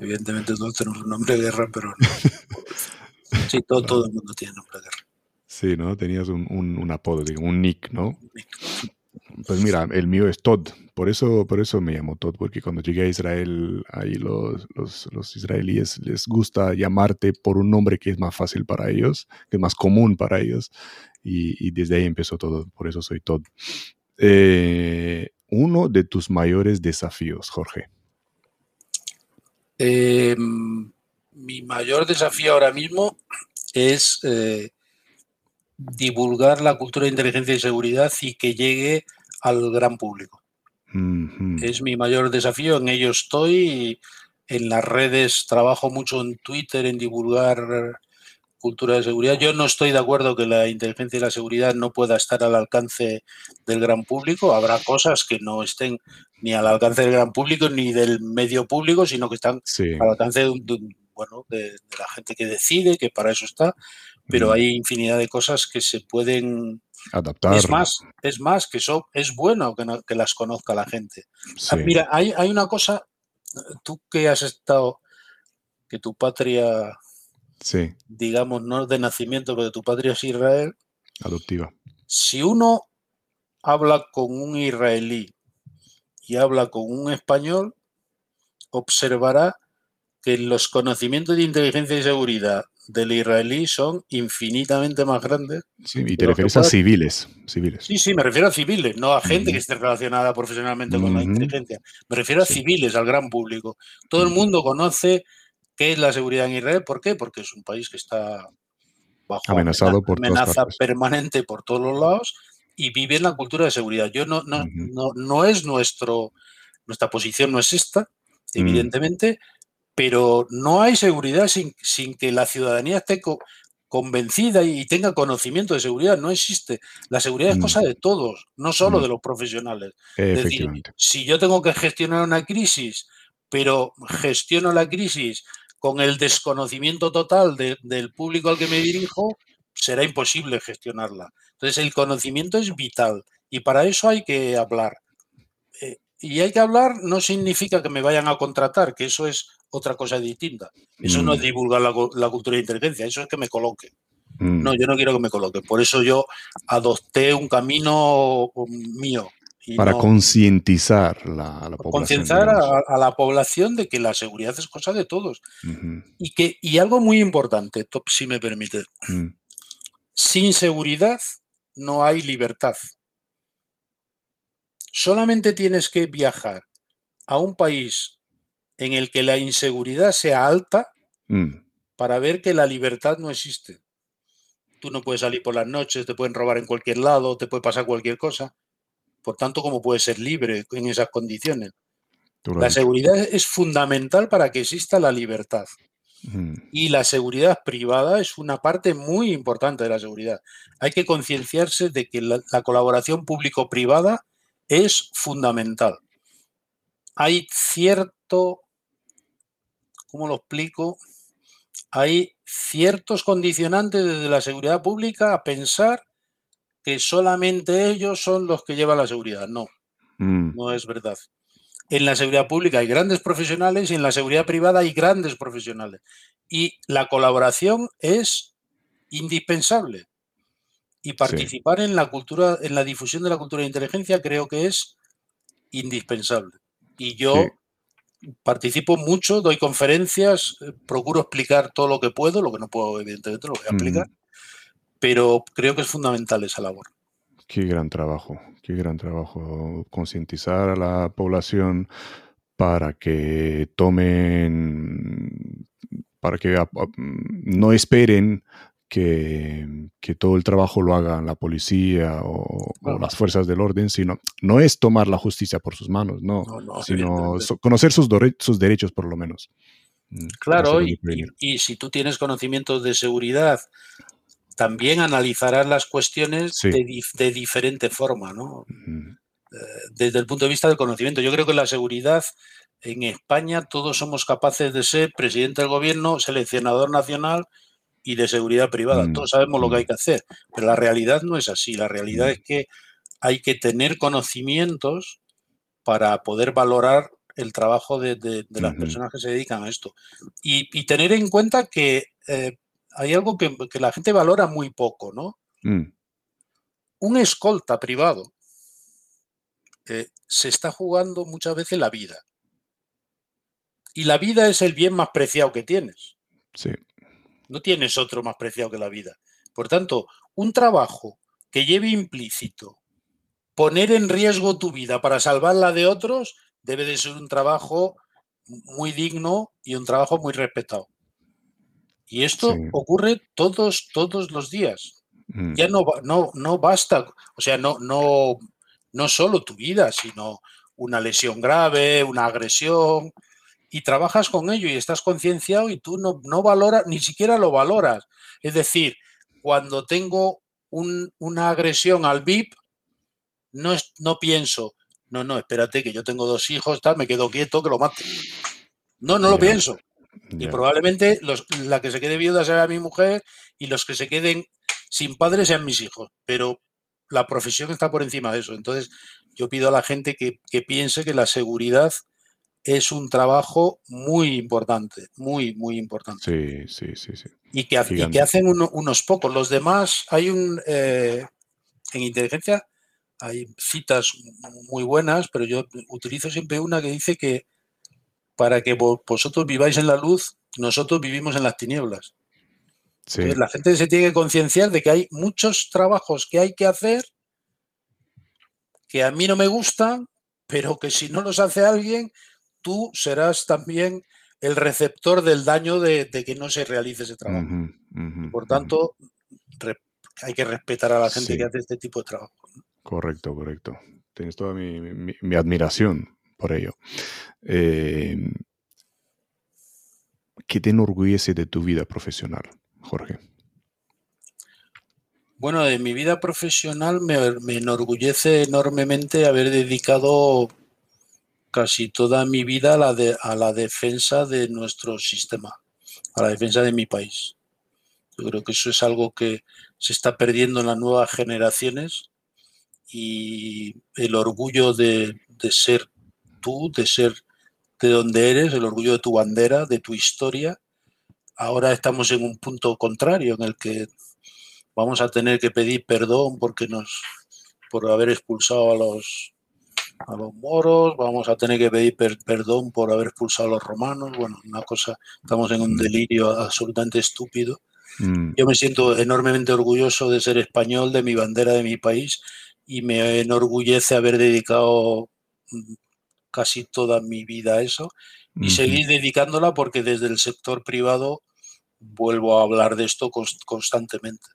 Evidentemente todos tenemos un nombre de guerra, pero no. Sí, todo, todo el mundo tiene nombre de guerra. Sí, ¿no? Tenías un, un, un apodo, un nick, ¿no? Pues mira, el mío es Todd. Por eso, por eso me llamo Todd, porque cuando llegué a Israel, ahí los, los, los, israelíes les gusta llamarte por un nombre que es más fácil para ellos, que es más común para ellos. Y, y desde ahí empezó todo. Por eso soy Todd. Eh, uno de tus mayores desafíos, Jorge. Eh, mi mayor desafío ahora mismo es eh, divulgar la cultura de inteligencia y seguridad y que llegue al gran público. Mm -hmm. Es mi mayor desafío, en ello estoy. En las redes trabajo mucho en Twitter en divulgar cultura de seguridad. Yo no estoy de acuerdo que la inteligencia y la seguridad no pueda estar al alcance del gran público. Habrá cosas que no estén ni al alcance del gran público ni del medio público, sino que están Sí. al alcance de, un- de un- bueno, de, de la gente que decide, que para eso está. Pero Mm. hay infinidad de cosas que se pueden Adaptar. es más, es más, que eso es bueno que, no- que las conozca la gente. Ah, Sí. Mira, hay, hay una cosa, tú que has estado, que tu patria, Sí, digamos, no de nacimiento, pero tu patria es Israel, adoptiva. si uno habla con un israelí y habla con un español, observará que los conocimientos de inteligencia y seguridad del israelí son infinitamente más grandes Sí, y de te refieres a civiles. civiles. Sí, sí, me refiero a civiles, no a gente que esté relacionada profesionalmente con la inteligencia. Me refiero a civiles, al gran público. Todo el mundo conoce qué es la seguridad en Israel. ¿Por qué? Porque es un país que está bajo Amenazado amena- por amenaza permanente por todos los lados y vive en la cultura de seguridad. Yo no, no, no, no es nuestro, nuestra posición no es esta, Mm. evidentemente, pero no hay seguridad sin, sin que la ciudadanía esté co- convencida y tenga conocimiento de seguridad. No existe. La seguridad es Mm. cosa de todos, no solo Mm. de los profesionales. Es decir, si yo tengo que gestionar una crisis, pero gestiono la crisis con el desconocimiento total de- del público al que me dirijo, será imposible gestionarla. Entonces, el conocimiento es vital y para eso hay que hablar. Eh, y hay que hablar no significa que me vayan a contratar, que eso es otra cosa distinta. Eso no es Mm. divulgar la, la cultura de inteligencia, eso es que me coloque. Mm. No, yo no quiero que me coloque. Por eso yo adopté un camino mío. Y Para no- concientizar la, a la población. concienciar digamos. a, a la población de que la seguridad es cosa de todos. Y, que, y algo muy importante, Top, si me permite, Mm. sin seguridad no hay libertad. Solamente tienes que viajar a un país en el que la inseguridad sea alta Mm. para ver que la libertad no existe. Tú no puedes salir por las noches, te pueden robar en cualquier lado, te puede pasar cualquier cosa. Por tanto, ¿cómo puedes ser libre en esas condiciones? La seguridad es fundamental para que exista la libertad. Mm. Y la seguridad privada es una parte muy importante de la seguridad. Hay que concienciarse de que la, la colaboración público-privada es fundamental. Hay cierto, ¿cómo lo explico? Hay ciertos condicionantes desde la seguridad pública a pensar que solamente ellos son los que llevan la seguridad. No, Mm. no es verdad. En la seguridad pública hay grandes profesionales y en la seguridad privada hay grandes profesionales. Y la colaboración es indispensable. Y participar en la cultura, en la difusión de la cultura de inteligencia creo que es indispensable. Y yo Sí. participo mucho, doy conferencias, eh, procuro explicar todo lo que puedo, lo que no puedo, evidentemente, lo voy a explicar, Ujú. Pero creo que es fundamental esa labor. Qué gran trabajo, qué gran trabajo. Concientizar a la población para que tomen, para que no esperen que, que todo el trabajo lo hagan la policía o, las fuerzas del orden, sino no es tomar la justicia por sus manos, no, No, no, sino so- conocer sus, sus derechos por lo menos. Mm, Claro, y, y si tú tienes conocimientos de seguridad, también analizarás las cuestiones Sí. de, dif- de diferente forma, ¿no? Mm, Desde el punto de vista del conocimiento. Yo creo que la seguridad en España todos somos capaces de ser presidente del gobierno, seleccionador nacional y de seguridad privada. Mm, Todos sabemos lo que mm. hay que hacer, pero la realidad no es así. La realidad Mm. es que hay que tener conocimientos para poder valorar el trabajo de, las personas que se dedican a esto. Y, tener en cuenta que eh, hay algo que, la gente valora muy poco, ¿no? Mm. Un escolta privado eh, se está jugando muchas veces la vida. Y la vida es el bien más preciado que tienes. Sí. No tienes otro más preciado que la vida. Por tanto, un trabajo que lleve implícito poner en riesgo tu vida para salvar la de otros debe de ser un trabajo muy digno y un trabajo muy respetado. Y esto ocurre todos, todos los días. Mm. Ya no, no, no basta, o sea, no, no, no solo tu vida, sino una lesión grave, una agresión, y trabajas con ello y estás concienciado y tú no, no valoras, ni siquiera lo valoras. Es decir, cuando tengo una agresión al VIP, no, no pienso, no, no, espérate, que yo tengo dos hijos, tal, me quedo quieto, que lo mate. No, no lo pienso. Y probablemente la que se quede viuda sea mi mujer y los que se queden sin padres sean mis hijos. Pero la profesión está por encima de eso. Entonces, yo pido a la gente que, piense que la seguridad es un trabajo muy importante, muy, muy importante. Sí, sí, sí, sí. Y que, que hacen unos pocos. Los demás, hay un... Eh, en inteligencia hay citas muy buenas, pero yo utilizo siempre una que dice que para que vosotros viváis en la luz, nosotros vivimos en las tinieblas. la gente se tiene que concienciar de que hay muchos trabajos que hay que hacer que a mí no me gustan, pero que si no los hace alguien, tú serás también el receptor del daño de, que no se realice ese trabajo. Por tanto, hay que respetar a la gente que hace este tipo de trabajo. Correcto, correcto. Tienes toda mi, admiración por ello. Em, ¿Qué te enorgullece de tu vida profesional, Jorge? Bueno, de mi vida profesional me, enorgullece enormemente haber dedicado casi toda mi vida a la defensa de nuestro sistema, a la defensa de mi país. Yo creo que eso es algo que se está perdiendo en las nuevas generaciones y el orgullo de, ser tú, de ser de donde eres, el orgullo de tu bandera, de tu historia. Ahora estamos en un punto contrario en el que vamos a tener que pedir perdón porque nos por haber expulsado a los a los moros, vamos a tener que pedir perdón por haber expulsado a los romanos. Bueno, una cosa, estamos en un mm. delirio absolutamente estúpido. Mm. Yo me siento enormemente orgulloso de ser español, de mi bandera, de mi país y me enorgullece haber dedicado mm, casi toda mi vida a eso y seguir dedicándola porque desde el sector privado vuelvo a hablar de esto constantemente.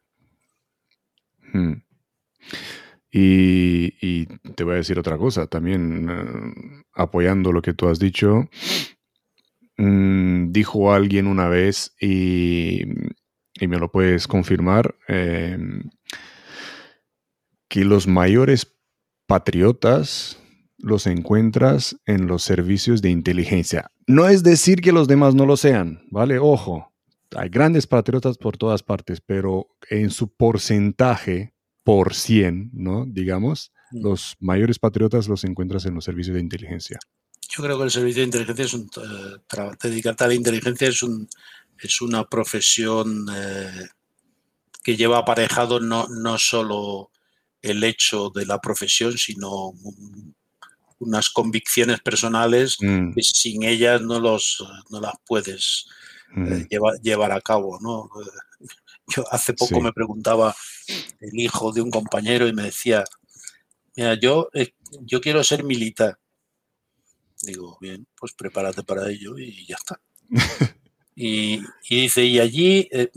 Y, te voy a decir otra cosa, también eh, apoyando lo que tú has dicho, mm, dijo alguien una vez y, me lo puedes confirmar, em, que los mayores patriotas los encuentras en los servicios de inteligencia. No es decir que los demás no lo sean, ¿vale? Ojo, hay grandes patriotas por todas partes, pero en su porcentaje por 100, ¿no? Digamos, mm. los mayores patriotas los encuentras en los servicios de inteligencia. Yo creo que el servicio de inteligencia es un... Eh, dedicarte a la inteligencia es, un, es una profesión eh, que lleva aparejado no, no solo el hecho de la profesión, sino unas convicciones personales mm. que sin ellas no, los, no las puedes eh, mm. llevar, a cabo. ¿no? (laughs) Yo hace poco me preguntaba el hijo de un compañero y me decía, mira, yo, eh, yo quiero ser militar. Digo, bien, pues prepárate para ello y ya está. (laughs) y, dice, ¿y allí eh,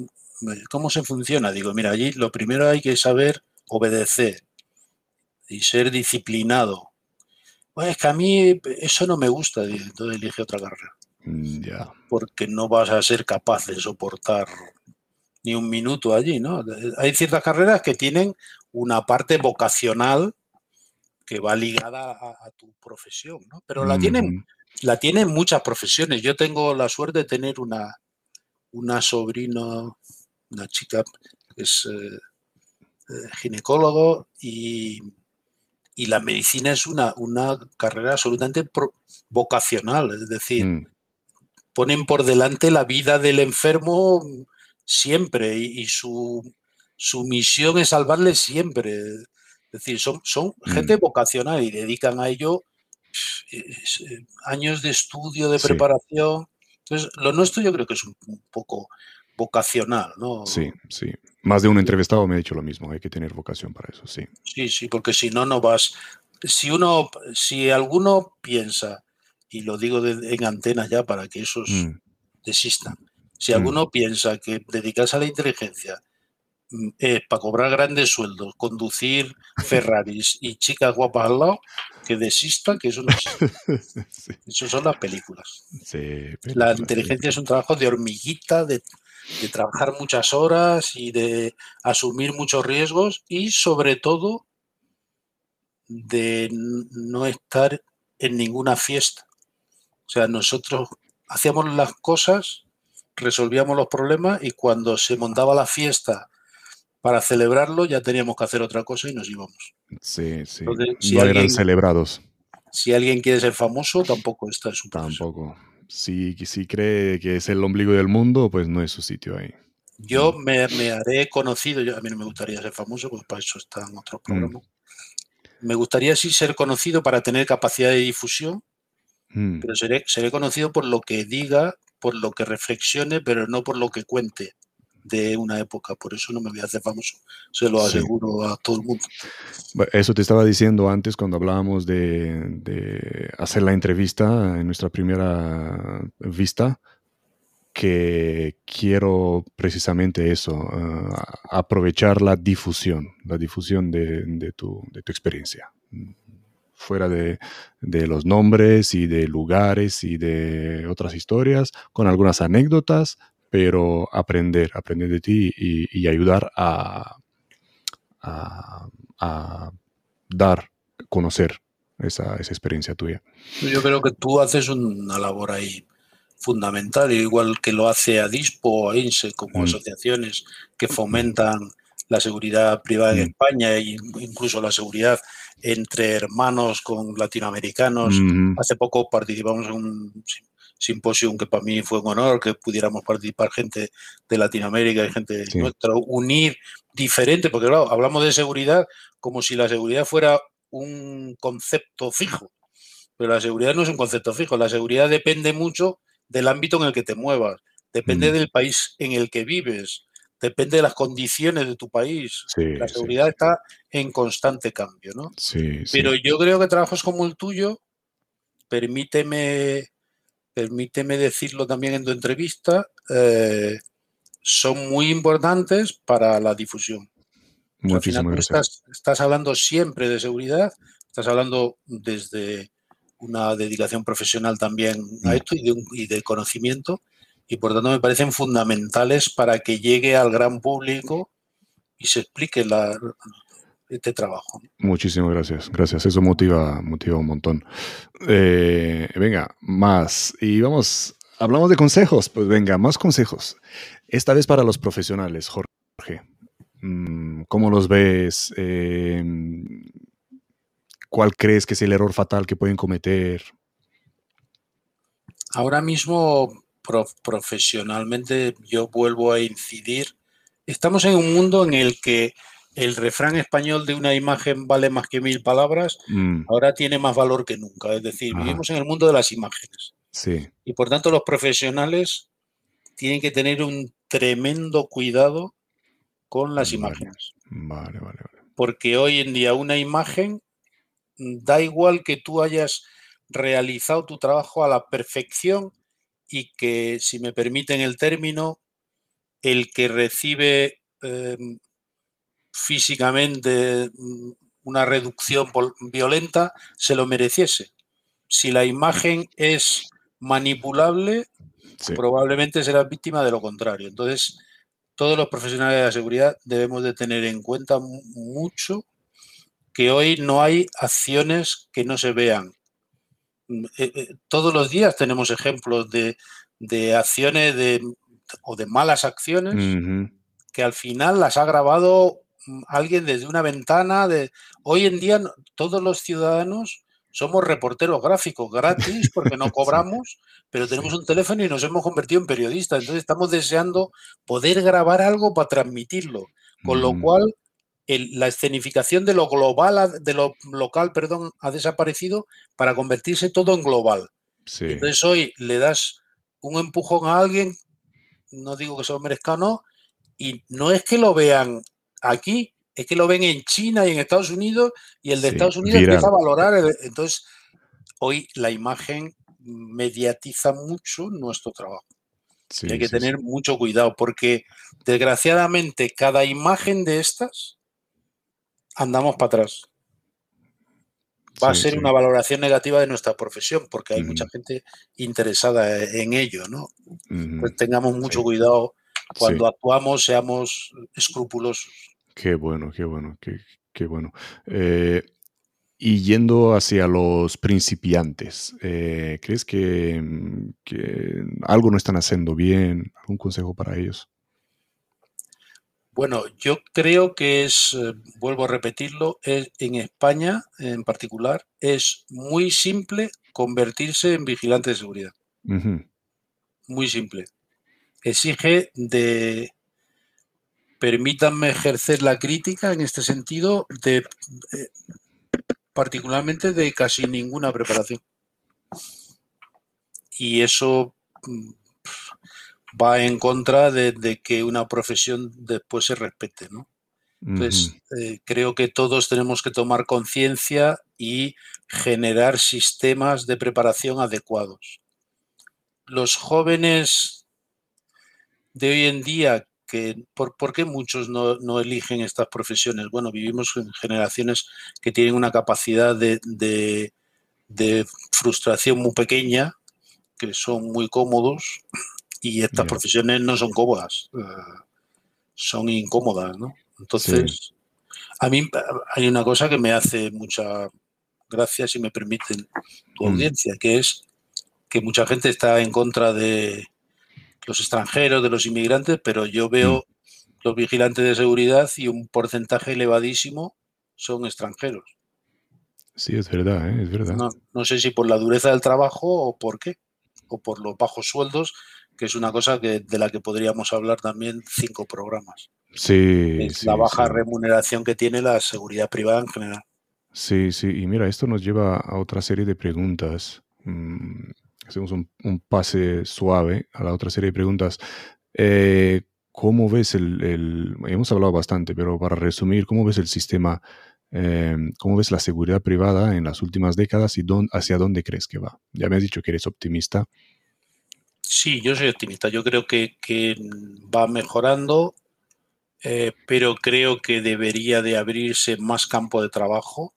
cómo se funciona? Digo, mira, allí lo primero hay que saber obedecer y ser disciplinado. Pues es que a mí eso no me gusta, entonces elige otra carrera. Mm, Porque no vas a ser capaz de soportar ni un minuto allí, ¿no? Hay ciertas carreras que tienen una parte vocacional que va ligada a, tu profesión, ¿no? Pero la tienen, la tienen muchas profesiones. Yo tengo la suerte de tener una, una sobrina, una chica que es eh, eh, ginecólogo y, y la medicina es una, una carrera absolutamente vocacional, es decir, mm. ponen por delante la vida del enfermo siempre y, su, su, misión es salvarle siempre. Es decir, son, son mm. gente vocacional y dedican a ello eh, años de estudio, de preparación. Entonces, lo nuestro yo creo que es un, poco vocacional, ¿no? Sí, sí. Más de un entrevistado me ha dicho lo mismo, hay que tener vocación para eso, sí. Sí, sí, porque si no, no vas. Si uno, si alguno piensa, y lo digo en antena ya para que esos mm. desistan, si mm. alguno piensa que dedicarse a la inteligencia mm, es para cobrar grandes sueldos, conducir (laughs) Ferraris y chicas guapas al lado, que desistan, que eso no existe. (laughs) Eso son las películas. la inteligencia es un trabajo de hormiguita, de, trabajar muchas horas y de asumir muchos riesgos y sobre todo de no estar en ninguna fiesta. O sea, nosotros hacíamos las cosas, resolvíamos los problemas y cuando se montaba la fiesta para celebrarlo ya teníamos que hacer otra cosa y nos íbamos. Sí, sí. no eran celebrados. Si alguien quiere ser famoso, tampoco está en su Tampoco. Si, si cree que es el ombligo del mundo, pues no es su sitio ahí. Yo mm. me, haré conocido, yo, a mí no me gustaría ser famoso, pues para eso están otros mm. programas. Me gustaría sí ser conocido para tener capacidad de difusión, mm. pero seré, seré conocido por lo que diga, por lo que reflexione, pero no por lo que cuente de una época, por eso no me voy a hacer famoso, se lo aseguro a todo el mundo. Eso te estaba diciendo antes cuando hablábamos de, hacer la entrevista en nuestra primera vista, que quiero precisamente eso, ah, aprovechar la difusión, la difusión de, tu, experiencia fuera de, de, los nombres y de lugares y de otras historias, con algunas anécdotas, pero aprender, aprender de ti y, ayudar a, a, dar, conocer esa, experiencia tuya. Yo creo que tú haces una labor ahí fundamental, igual que lo hace ADISPO o AINSE como mm. asociaciones que fomentan la seguridad privada en mm. España e incluso la seguridad entre hermanos con latinoamericanos. Hace poco participamos en un simposio que para mí fue un honor que pudiéramos participar gente de Latinoamérica y gente nuestra, unir diferente, porque claro, hablamos de seguridad como si la seguridad fuera un concepto fijo, pero la seguridad no es un concepto fijo, la seguridad depende mucho del ámbito en el que te muevas, depende mm. del país en el que vives, depende de las condiciones de tu país. la seguridad está en constante cambio, ¿no? Pero yo creo que trabajos como el tuyo, permíteme permíteme decirlo también en tu entrevista, eh, son muy importantes para la difusión. Muchísimas gracias. Estás, hablando siempre de seguridad, estás hablando desde una dedicación profesional también a mm. esto y de, conocimiento, y por tanto me parecen fundamentales para que llegue al gran público y se explique la, este trabajo. Muchísimas gracias, gracias. Eso motiva, motiva un montón. Eh, venga, más. Y vamos, hablamos de consejos. Pues venga, más consejos. Esta vez para los profesionales, Jorge. Mm, ¿Cómo los ves? Em, ¿Cuál crees que es el error fatal que pueden cometer? Ahora mismo, profesionalmente, yo vuelvo a incidir. Estamos en un mundo en el que el refrán español de una imagen vale más que mil palabras, mm. ahora tiene más valor que nunca. Es decir, vivimos en el mundo de las imágenes. Sí. Y por tanto los profesionales tienen que tener un tremendo cuidado con las imágenes. Vale, vale, vale. Porque hoy en día una imagen da igual que tú hayas realizado tu trabajo a la perfección y que, si me permiten el término, el que recibe em, físicamente mm, una reducción violenta se lo mereciese. Si la imagen es manipulable, probablemente será víctima de lo contrario. Entonces, todos los profesionales de la seguridad debemos de tener en cuenta mucho que hoy no hay acciones que no se vean. Mm, eh, eh, todos los días tenemos ejemplos de, acciones de, o de malas acciones que al final las ha grabado alguien desde una ventana. De... Hoy en día todos los ciudadanos somos reporteros gráficos gratis porque no (laughs) cobramos, pero tenemos un teléfono y nos hemos convertido en periodistas. Entonces estamos deseando poder grabar algo para transmitirlo. Con lo mm. cual, la escenificación de lo global, de lo local, perdón, ha desaparecido para convertirse todo en global. Entonces hoy le das un empujón a alguien, no digo que se lo merezca no, y no es que lo vean aquí, es que lo ven en China y en Estados Unidos y el de Estados Unidos empieza a valorar. entonces, hoy la imagen mediatiza mucho nuestro trabajo. hay que tener mucho cuidado porque desgraciadamente cada imagen de estas andamos para atrás. Va a ser una valoración negativa de nuestra profesión porque hay mucha gente interesada en ello, ¿no? Pues tengamos mucho cuidado cuando actuamos, seamos escrupulosos. Qué bueno, qué bueno, qué, bueno. Eh, y yendo hacia los principiantes, eh, ¿crees mm, que, algo no están haciendo bien? ¿Algún consejo para ellos? Bueno, yo creo que es, eh, vuelvo a repetirlo, en España en particular, es muy simple convertirse en vigilante de seguridad. Muy simple. Exige de, permítanme ejercer la crítica en este sentido, de, eh, particularmente de casi ninguna preparación. Y eso mm, va en contra de, que una profesión después se respete, ¿no? Entonces, eh, creo que todos tenemos que tomar conciencia y generar sistemas de preparación adecuados. Los jóvenes de hoy en día por, qué muchos no, eligen estas profesiones? Bueno, vivimos en generaciones que tienen una capacidad de, frustración muy pequeña, que son muy cómodos, y estas profesiones no son cómodas, eh, son incómodas, ¿no? Entonces, a mí hay una cosa que me hace mucha gracia, si me permiten, tu mm. audiencia, que es que mucha gente está en contra de, los extranjeros, de los inmigrantes, pero yo veo mm. los vigilantes de seguridad y un porcentaje elevadísimo son extranjeros. Sí, es verdad, ¿eh? es verdad. No, sé si por la dureza del trabajo o por qué, o por los bajos sueldos, que es una cosa que, de la que podríamos hablar también cinco programas. Sí. Es la baja remuneración que tiene la seguridad privada en general. Sí, sí, y mira, esto nos lleva a otra serie de preguntas. Hacemos un, pase suave a la otra serie de preguntas. Eh, ¿Cómo ves el, Hemos hablado bastante, pero para resumir, ¿cómo ves el sistema, eh, cómo ves la seguridad privada en las últimas décadas y hacia dónde crees que va? Ya me has dicho que eres optimista. Sí, yo soy optimista. Yo creo que, va mejorando, eh, pero creo que debería de abrirse más campo de trabajo.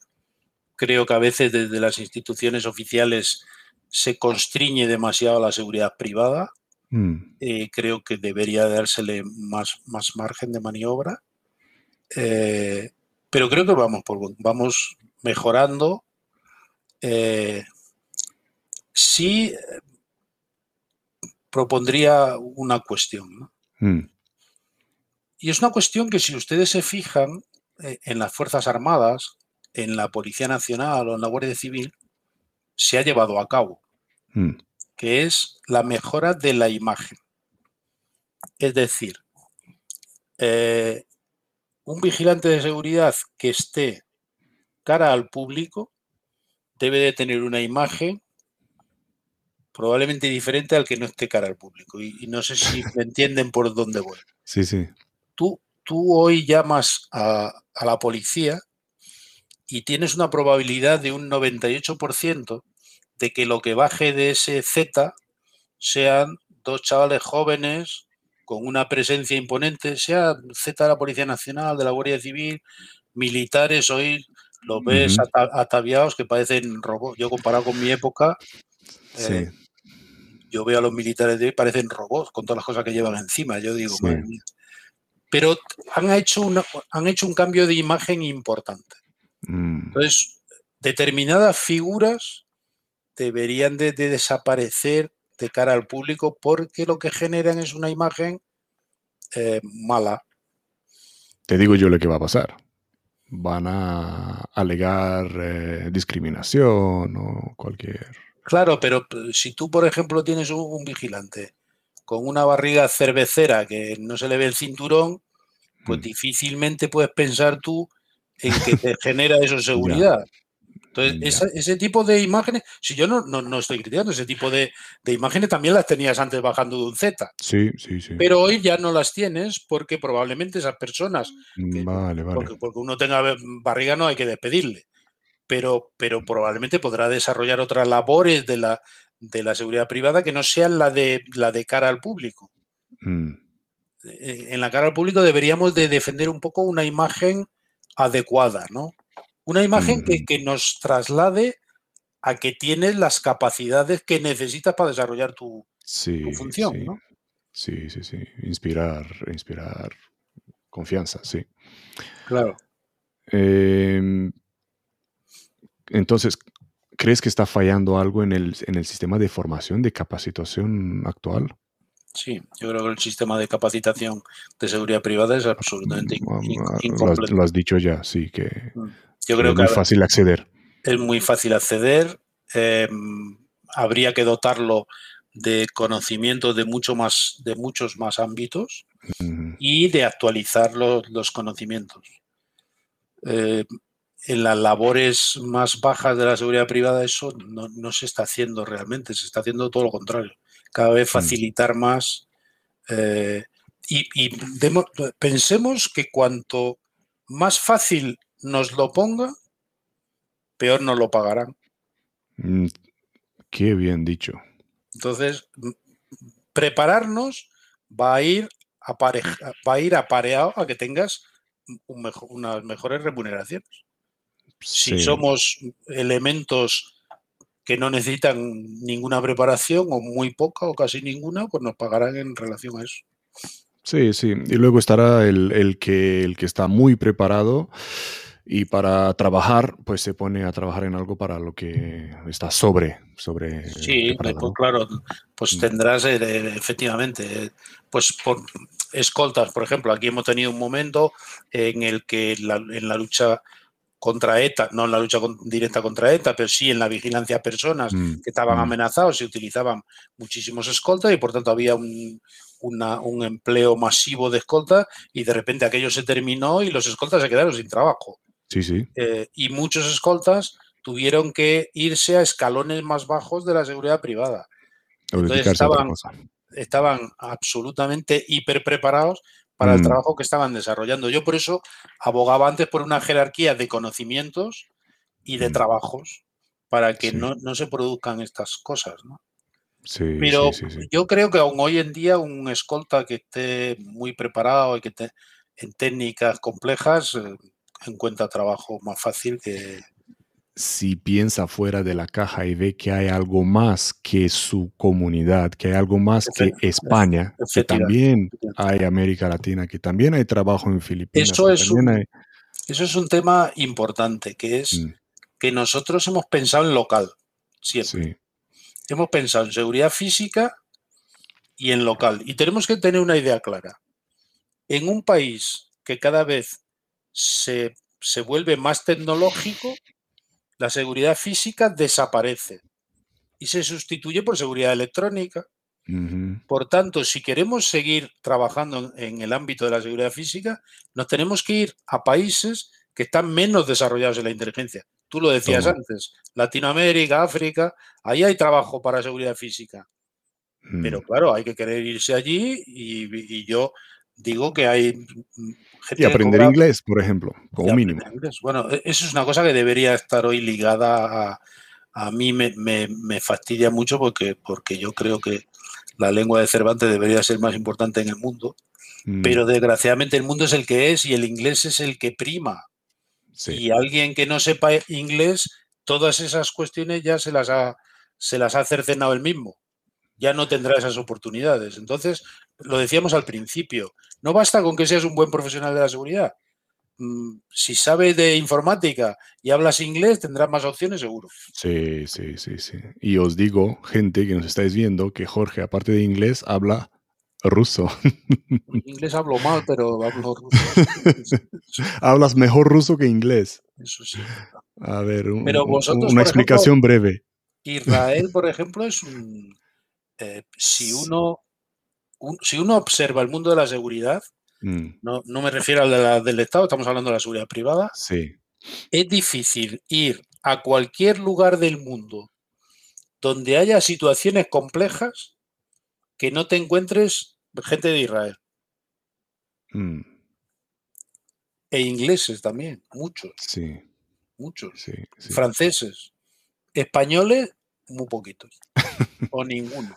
Creo que a veces desde las instituciones oficiales se constriñe demasiado la seguridad privada. Mm. Eh, creo que debería dársele más, más margen de maniobra. Eh, pero creo que vamos, por, vamos mejorando. Eh, sí propondría una cuestión. Mm. Y es una cuestión que si ustedes se fijan en las Fuerzas Armadas, en la Policía Nacional o en la Guardia Civil, se ha llevado a cabo. Mm. que es la mejora de la imagen. Es decir, eh, un vigilante de seguridad que esté cara al público debe de tener una imagen probablemente diferente al que no esté cara al público. Y, no sé si me entienden por dónde voy. (laughs) Sí, sí. Tú, tú hoy llamas a, a la policía y tienes una probabilidad de un 98% de que lo que baje de ese Z sean dos chavales jóvenes con una presencia imponente, sea Z de la Policía Nacional, de la Guardia Civil, militares, hoy los ves ataviados que parecen robots. Yo comparado con mi época, eh, yo veo a los militares de hoy parecen robots con todas las cosas que llevan encima. Yo digo, madre mía. Pero han hecho, han hecho un cambio de imagen importante. Mm. Entonces, determinadas figuras deberían de, desaparecer de cara al público porque lo que generan es una imagen eh, mala. te digo yo lo que va a pasar. Van a alegar eh, discriminación o cualquier... Claro, pero si tú, por ejemplo, tienes un, vigilante con una barriga cervecera que no se le ve el cinturón, pues mm. difícilmente puedes pensar tú en que te (laughs) genera eso seguridad. Entonces, ese tipo de imágenes, si yo no, no, estoy criticando, ese tipo de, imágenes también las tenías antes bajando de un Z. Sí, sí, sí. Pero hoy ya no las tienes porque probablemente esas personas, mm, vale, vale. Porque, uno tenga barriga no hay que despedirle, pero, pero probablemente podrá desarrollar otras labores de la, de la seguridad privada que no sean la de, la de cara al público. Mm. Eh, en la cara al público deberíamos de defender un poco una imagen adecuada, ¿no? Una imagen mm. que, nos traslade a que tienes las capacidades que necesitas para desarrollar tu, función, sí. ¿no? Sí, sí, sí. Inspirar, inspirar confianza, sí. Claro. Em, entonces, ¿crees que está fallando algo en el, en el sistema de formación, de capacitación actual? Sí, yo creo que el sistema de capacitación de seguridad privada es absolutamente mm, incompleto. Lo has, dicho ya, sí, que mm. yo creo es muy fácil acceder. Es muy fácil acceder. Em, habría que dotarlo de conocimientos de, mucho más, de muchos más ámbitos y de actualizar los, conocimientos. Eh, en las labores más bajas de la seguridad privada eso no, no, se está haciendo realmente, se está haciendo todo lo contrario cada vez mm. facilitar más. Eh, y, pensemos que cuanto más fácil nos lo ponga, peor nos lo pagarán. Mm, qué bien dicho. Entonces, prepararnos va a ir, va a ir apareado a que tengas unas mejores remuneraciones. Si somos elementos que no necesitan ninguna preparación o muy poca o casi ninguna, pues nos pagarán en relación a eso. Sí, sí. Y luego estará el, que, el que está muy preparado y para trabajar, pues se pone a trabajar en algo para lo que está sobre. sobre sí, pues claro, pues mm. tendrás eh, efectivamente, pues por escoltas, por ejemplo, aquí hemos tenido un momento en el que en la lucha contra ETA, no en la lucha directa contra ETA, pero sí en la vigilancia a personas mm, que estaban mm. amenazados, se utilizaban muchísimos escoltas y por tanto había un, empleo masivo de escoltas y de repente aquello se terminó y los escoltas se quedaron sin trabajo. Sí, sí. Eh, y muchos escoltas tuvieron que irse a escalones más bajos de la seguridad privada. Entonces estaban, estaban absolutamente hiper preparados para el mm. trabajo que estaban desarrollando. Yo por eso abogaba antes por una jerarquía de conocimientos y de mm. trabajos para que no, se produzcan estas cosas. ¿no? Sí, Pero yo creo que aún hoy en día un escolta que esté muy preparado y que esté en técnicas complejas eh, encuentra trabajo más fácil que, si piensa fuera de la caja y ve que hay algo más que su comunidad, que hay algo más que España, que también hay América Latina, que también hay trabajo en Filipinas. Eso, es un, eso es un tema importante, que es mm. que nosotros hemos pensado en local, siempre. Hemos pensado en seguridad física y en local. Y tenemos que tener una idea clara. En un país que cada vez se, se vuelve más tecnológico, la seguridad física desaparece y se sustituye por seguridad electrónica. Por tanto, si queremos seguir trabajando en el ámbito de la seguridad física, nos tenemos que ir a países que están menos desarrollados en la inteligencia. Tú lo decías antes, Latinoamérica, África, ahí hay trabajo para seguridad física. Pero mm. claro, hay que querer irse allí y yo digo que hay y aprender inglés, por ejemplo, como mínimo. Bueno, e-, eso es una cosa que debería estar hoy ligada a... A mí me, fastidia mucho porque, porque yo creo que la lengua de Cervantes debería ser más importante en el mundo, mm. pero desgraciadamente el mundo es el que es y el inglés es el que prima. Y alguien que no sepa inglés, todas esas cuestiones ya se las ha, se las ha cercenado él mismo. Ya no tendrá esas oportunidades. Entonces, lo decíamos al principio, no basta con que seas un buen profesional de la seguridad. Mm, si sabes de informática y hablas inglés, tendrás más opciones seguro. Sí, sí, sí, sí. Y os digo, gente que nos estáis viendo, que Jorge, aparte de inglés, habla Ruso. Inglés hablo mal, pero hablo ruso. (laughs) Hablas mejor ruso que inglés. Eso sí. A ver, un- Pero un- vosotros, una explicación breve. Israel, por ejemplo, es un. eh, si, uno, un- si uno observa el mundo de la seguridad, Mm, no, no me refiero al de la- del Estado, estamos hablando de la seguridad privada, sí, es difícil ir a cualquier lugar del mundo donde haya situaciones complejas que no te encuentres gente de Israel. Mm, e ingleses también, muchos, sí, muchos, sí, sí. franceses, españoles, muy poquitos. (laughs) O ninguno.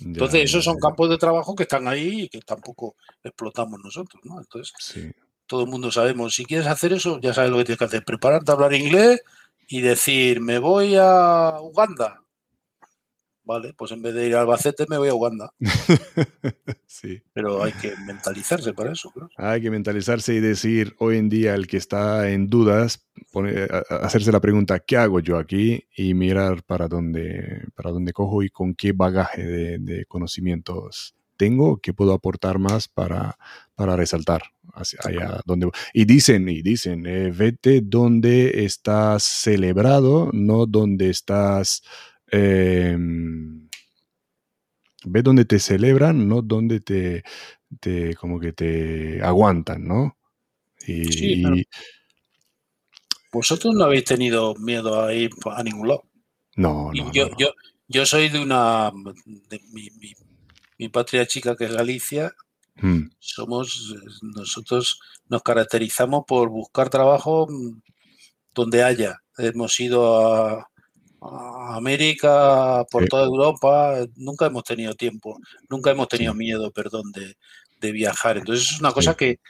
Ya, Entonces, esos son campos de trabajo que están ahí y que tampoco explotamos nosotros, ¿no? Entonces, Sí, todo el mundo sabemos, si quieres hacer eso, ya sabes lo que tienes que hacer, prepararte a hablar inglés y decir, me voy a Uganda. Vale, pues en vez de ir a Albacete me voy a Uganda. (laughs) sí. Pero hay que mentalizarse para eso. Hay que mentalizarse y decir, hoy en día el que está en dudas, pone- a- hacerse la pregunta, ¿qué hago yo aquí? Y mirar para dónde, para dónde cojo y con qué bagaje de, de conocimientos tengo que puedo aportar más para, para resaltar hacia allá donde. Y dicen, y dicen, eh, vete donde estás celebrado, no donde estás... em, ve donde te celebran, no donde te, te como que te aguantan, ¿no? Y, Sí, claro. Vosotros no habéis tenido miedo a ir a ningún lado. no, no, yo, no, no. yo, yo soy de una. De mi, mi- mi patria chica, que es Galicia, Mm, somos. Nosotros nos caracterizamos por buscar trabajo donde haya. Hemos ido a, a América, por Sí. toda Europa, nunca hemos tenido tiempo, nunca hemos tenido Sí. miedo, perdón, de, de viajar. Entonces, es una cosa Sí. que.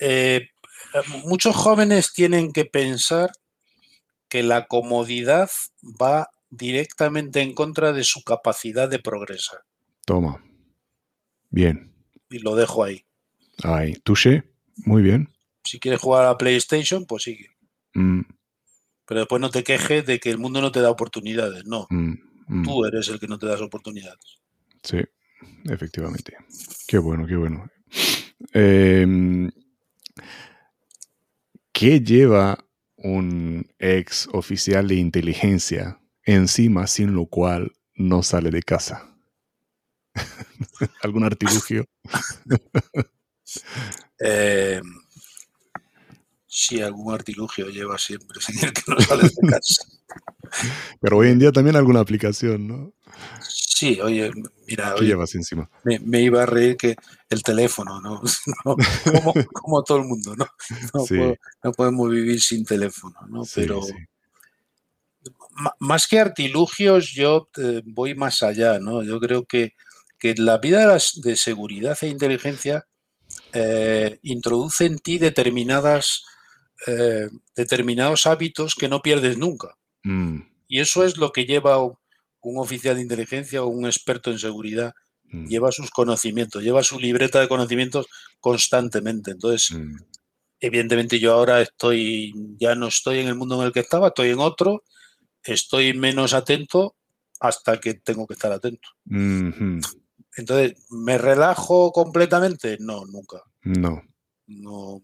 eh, muchos jóvenes tienen que pensar que la comodidad va directamente en contra de su capacidad de progresar. Toma. Bien. Y lo dejo ahí. Ahí. Touché. Muy bien. Si quieres jugar a PlayStation, pues sigue. Mm, Pero después no te quejes de que el mundo no te da oportunidades. No, mm, mm. tú eres el que no te das oportunidades. Sí, efectivamente. Qué bueno, qué bueno. Em, ¿Qué lleva un ex oficial de inteligencia encima sin lo cual no sale de casa? (laughs) ¿Algún artilugio? (laughs) Eh, sí, algún artilugio lleva siempre, (laughs) sin el que no sales de casa. Pero hoy en día también alguna aplicación, ¿no? Sí, oye, mira, ¿Qué oye, llevas encima? me, me iba a reír que el teléfono, ¿no? (laughs) No, como, como todo el mundo, ¿no? No, Sí. puedo- no podemos vivir sin teléfono, ¿no? Sí, Pero sí. más que artilugios, yo eh, voy más allá, ¿no? Yo creo que, que la vida de, las- de seguridad e inteligencia eh, introduce en ti determinadas, eh, determinados hábitos que no pierdes nunca. Mm, Y eso es lo que lleva un oficial de inteligencia o un experto en seguridad. mm, Lleva sus conocimientos, lleva su libreta de conocimientos constantemente. Entonces, mm, evidentemente yo ahora estoy, ya no estoy en el mundo en el que estaba, estoy en otro, estoy menos atento hasta que tengo que estar atento. mhm. Entonces, ¿me relajo completamente? No, nunca. No. No.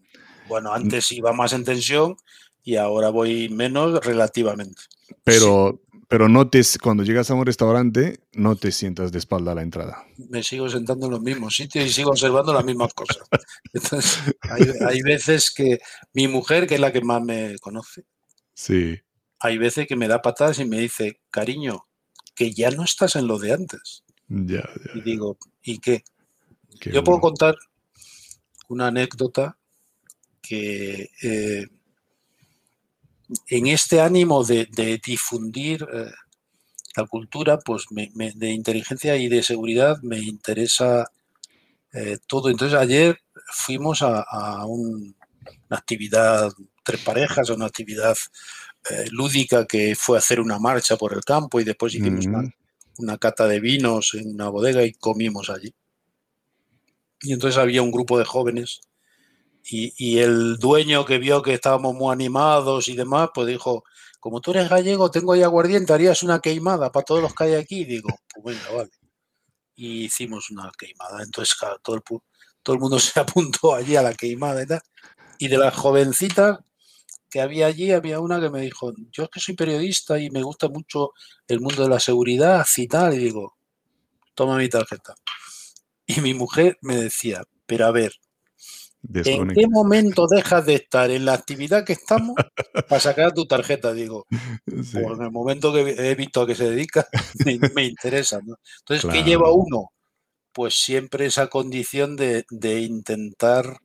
Bueno, antes iba más en tensión y ahora voy menos relativamente. Pero, pero no te, cuando llegas a un restaurante, no te sientas de espalda a la entrada. Me sigo sentando en los mismos sitios y sigo observando las mismas cosas. Entonces, hay, hay veces que mi mujer, que es la que más me conoce, Sí. hay veces que me da patadas y me dice, cariño, que ya no estás en lo de antes. Ya, ya. Y digo, ¿y qué? qué Yo puedo contar una anécdota que eh, en este ánimo de, de difundir eh, la cultura pues me- me- de inteligencia y de seguridad me interesa eh, todo. Entonces ayer fuimos a, a un- una actividad, tres parejas, a una actividad lúdica que fue hacer una marcha por el campo y después hicimos una, Mm, una cata de vinos en una bodega y comimos allí. Y entonces había un grupo de jóvenes y, el dueño que vio que estábamos muy animados y demás, pues dijo, como tú eres gallego, tengo ahí aguardiente, harías una queimada para todos los que hay aquí. Y digo, pues venga, vale. y hicimos una queimada. Entonces, todo el, todo el mundo (laughs) se apuntó allí a la queimada y tal. Y de las jovencitas que había allí, había una que me dijo, yo es que soy periodista y me gusta mucho el mundo de la seguridad y tal. Y digo, toma mi tarjeta. Y mi mujer me decía, pero a ver, ¿en qué momento dejas de estar en la actividad que estamos para sacar tu tarjeta? Digo, pues en el momento que he visto a que se dedica, (laughs) me, interesa. Entonces, ¿qué lleva uno? Pues siempre esa condición de, intentar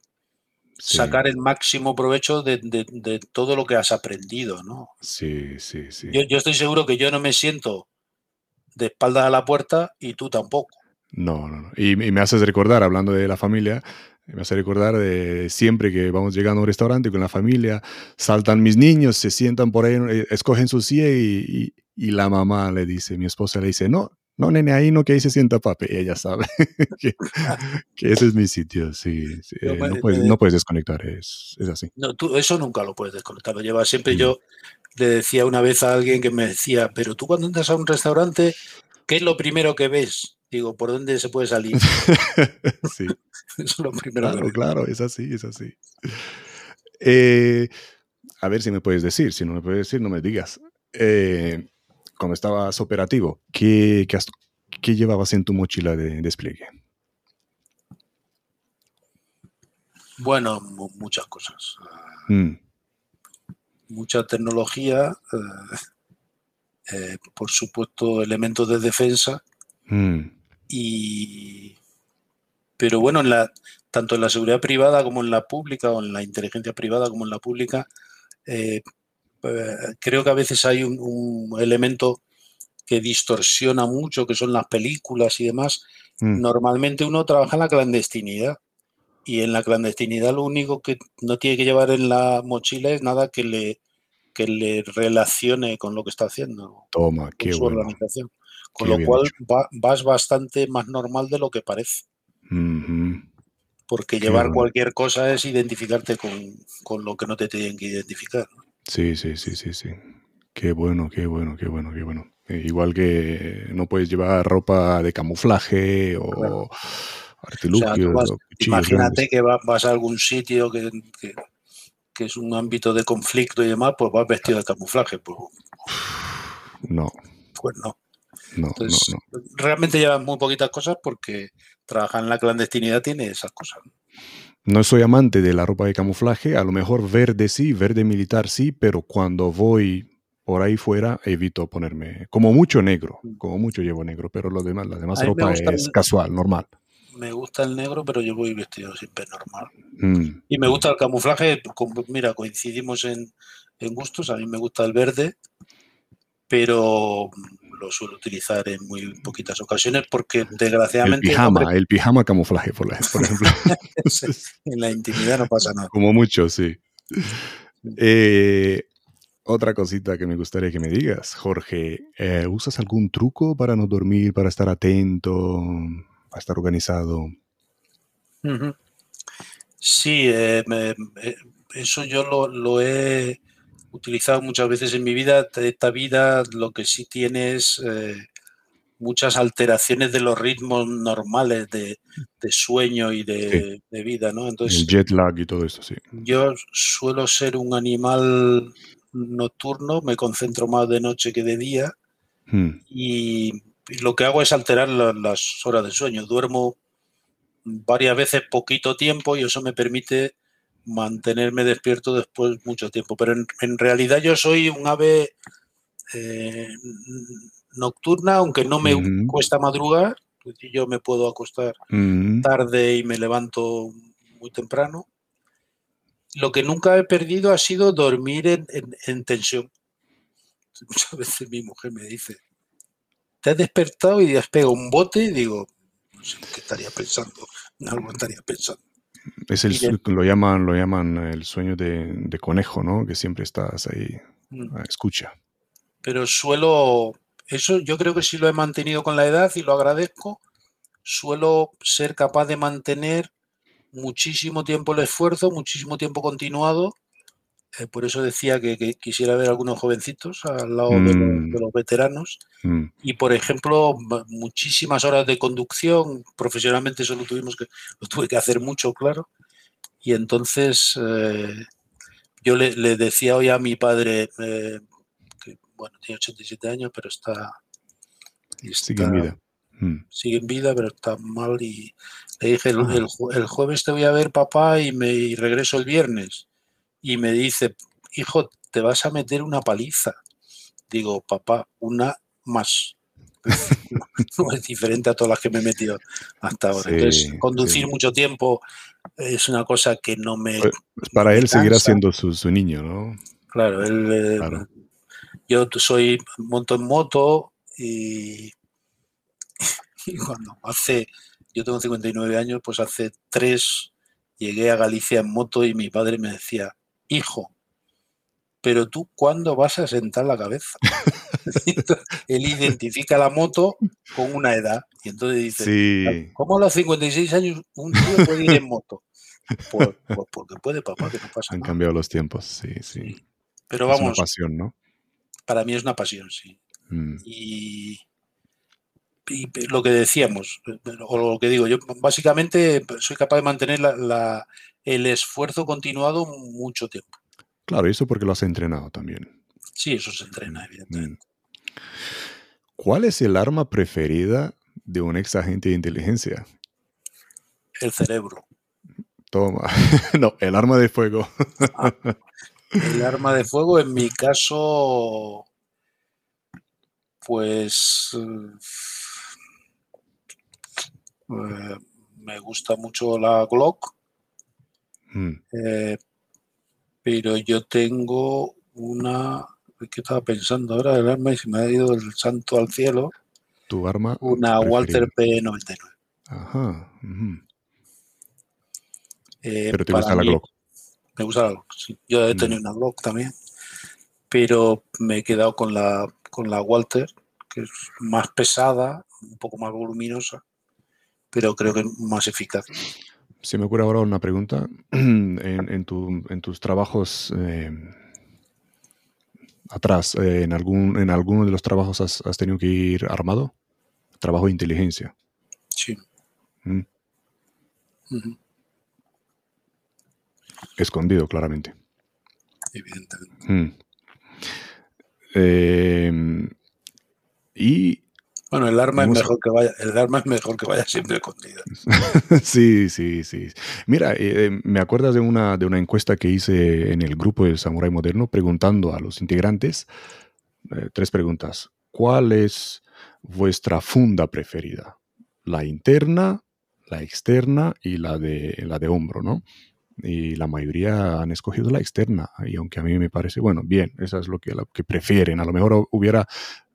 sacar el máximo provecho de, todo lo que has aprendido, ¿no? Sí, sí, sí. Yo, yo estoy seguro que yo no me siento de espaldas a la puerta y tú tampoco. No, no, no. Y, me haces recordar, hablando de la familia, me hace recordar de siempre que vamos llegando a un restaurante con la familia, saltan mis niños, se sientan por ahí, eh, escogen su silla y, la mamá le dice, mi esposa le dice, no, no, nene, ahí no, que ahí se sienta papi. Y ella sabe (laughs) que, ese es mi sitio, sí. Eh, no, puedes, no, puedes, desconectar, es, es así. No, tú eso nunca lo puedes desconectar, lo llevas siempre. Mm. Yo le decía una vez a alguien que me decía, pero tú cuando entras a un restaurante, ¿qué es lo primero que ves? Digo, ¿por dónde se puede salir? (laughs) sí. (laughs) Eso es lo primero. Claro, claro, es así, es así. Eh, a ver si me puedes decir, si no me puedes decir, no me digas. Eh, cuando estabas operativo, ¿qué, qué, llevabas en tu mochila de despliegue? Bueno, muchas cosas. Mm. Mucha tecnología, eh, por supuesto, elementos de defensa. Mm. Y, pero bueno, en la, tanto en la seguridad privada como en la pública, o en la inteligencia privada como en la pública, eh, eh, creo que a veces hay un, elemento que distorsiona mucho, que son las películas y demás. Mm. Normalmente uno trabaja en la clandestinidad y en la clandestinidad lo único que no tiene que llevar en la mochila es nada que le, que le relacione con lo que está haciendo. Toma, qué su organización. Con lo cual vas bastante más normal de lo que parece. Porque llevar cualquier cosa es identificarte con, lo que no te tienen que identificar. Sí, sí, sí, sí, sí. Qué bueno, qué bueno, qué bueno, qué bueno. Eh, igual que no puedes llevar ropa de camuflaje o artilugios. imagínate que vas a algún sitio que, es un ámbito de conflicto y demás, pues vas vestido de camuflaje. Pues, no. Pues no. Entonces, realmente llevan muy poquitas cosas porque trabajar en la clandestinidad tiene esas cosas. No soy amante de la ropa de camuflaje, a lo mejor verde sí, verde militar sí, pero cuando voy por ahí fuera evito ponerme, como mucho negro, mm. como mucho llevo negro, pero lo demás, la demás ropa es casual, normal. Me gusta el negro, pero yo voy vestido siempre normal. Mm. Y me gusta el camuflaje, mira, coincidimos en, en gustos, a mí me gusta el verde, pero lo suelo utilizar en muy poquitas ocasiones porque desgraciadamente... El pijama, el pijama camuflaje, por, ejemplo. (laughs) en la intimidad no pasa nada. Como mucho, sí. Eh, otra cosita que me gustaría que me digas, Jorge, eh, ¿usas algún truco para no dormir, para estar atento, para estar organizado? Sí, eh, eso yo lo, lo he utilizado muchas veces en mi vida. Esta vida lo que sí tiene es eh, muchas alteraciones de los ritmos normales de, sueño y de, vida, ¿no? Entonces, El jet lag y todo eso, sí. Yo suelo ser un animal nocturno, me concentro más de noche que de día hmm. y, lo que hago es alterar las horas de sueño. Duermo varias veces poquito tiempo y eso me permite mantenerme despierto después mucho tiempo. Pero en, realidad yo soy un ave eh, nocturna, aunque no me cuesta madrugar. Yo me puedo acostar tarde y me levanto muy temprano. Lo que nunca he perdido ha sido dormir en, tensión. (laughs) Muchas veces mi mujer me dice, te has despertado y has pegado un bote y digo, no sé qué estaría pensando, algo estaría pensando. Es el, lo llaman, lo llaman el sueño de, conejo, ¿no? Que siempre estás ahí, mm. escucha. Pero suelo, eso yo creo que sí lo he mantenido con la edad y lo agradezco. Suelo ser capaz de mantener muchísimo tiempo el esfuerzo, muchísimo tiempo continuado eh, por eso decía que, quisiera ver algunos jovencitos al lado de, mm. los, veteranos. Mm. Y, por ejemplo, muchísimas horas de conducción. Profesionalmente solo tuvimos que, lo tuve que hacer mucho, claro. Y entonces eh, yo le, decía hoy a mi padre, eh, que bueno, tiene 87 años, pero está... sigue en vida. Mm. Sigue en vida, pero está mal. Y le dije, el, el, jueves te voy a ver, papá, y me y regreso el viernes y me dice, hijo, te vas a meter una paliza. Digo, papá, una más. no, (laughs) es diferente a todas las que me he metido hasta ahora. Entonces, conducir mucho tiempo es una cosa que no me. Pues, pues para él seguirá siendo su, niño, ¿no? Claro, él. Eh, yo soy, monto en moto y, (laughs) y cuando hace. Yo tengo 59 años, pues hace tres llegué a Galicia en moto y mi padre me decía, hijo, pero tú cuándo vas a sentar la cabeza? (laughs) Él identifica la moto con una edad y entonces dice, ¿cómo a los 56 años un tío puede ir en moto? Pues, pues, porque puede, papá, que no pasa Han cambiado los tiempos, sí, sí. Pero vamos. Es una pasión, ¿no? Para mí es una pasión, sí. Mm. Y, lo que decíamos, o lo que digo, yo básicamente soy capaz de mantener la, el esfuerzo continuado mucho tiempo. Claro, y eso porque lo has entrenado también. Sí, eso se entrena, evidentemente. Mm. ¿Cuál es el arma preferida de un ex agente de inteligencia? El cerebro. Toma. (laughs) no, el arma de fuego. Ah, (laughs) el arma de fuego, en mi caso, pues eh, me gusta mucho la Glock. Mm. Eh, pero yo tengo una. ¿Qué estaba pensando ahora? El arma y se me ha ido el santo al cielo. ¿Tu arma? Una Walter P99. Ajá. Eh, pero te gusta la Glock. Me gusta la Glock, sí. Yo he tenido mm. una Glock también. Pero me he quedado con la, con la Walter, que es más pesada, un poco más voluminosa, pero creo que más eficaz. Se me ocurre ahora una pregunta. (clears throat) En, tus trabajos eh, atrás, eh, en, algún, ¿en alguno de los trabajos has, tenido que ir armado? Trabajo de inteligencia. Sí. Mm. Escondido, claramente. Evidentemente. Mm. Eh, y bueno, el arma es mejor que vaya, el arma es mejor que vaya siempre escondida. (laughs) sí, sí, sí. Mira, eh, eh, me acuerdas de una, de una encuesta que hice en el grupo del Samurai Moderno preguntando a los integrantes eh, tres preguntas. ¿Cuál es vuestra funda preferida? La interna, la externa y la de, la de hombro, ¿no? Y la mayoría han escogido la externa. Y aunque a mí me parece, bueno, bien, esa es lo que, lo que prefieren. A lo mejor hubiera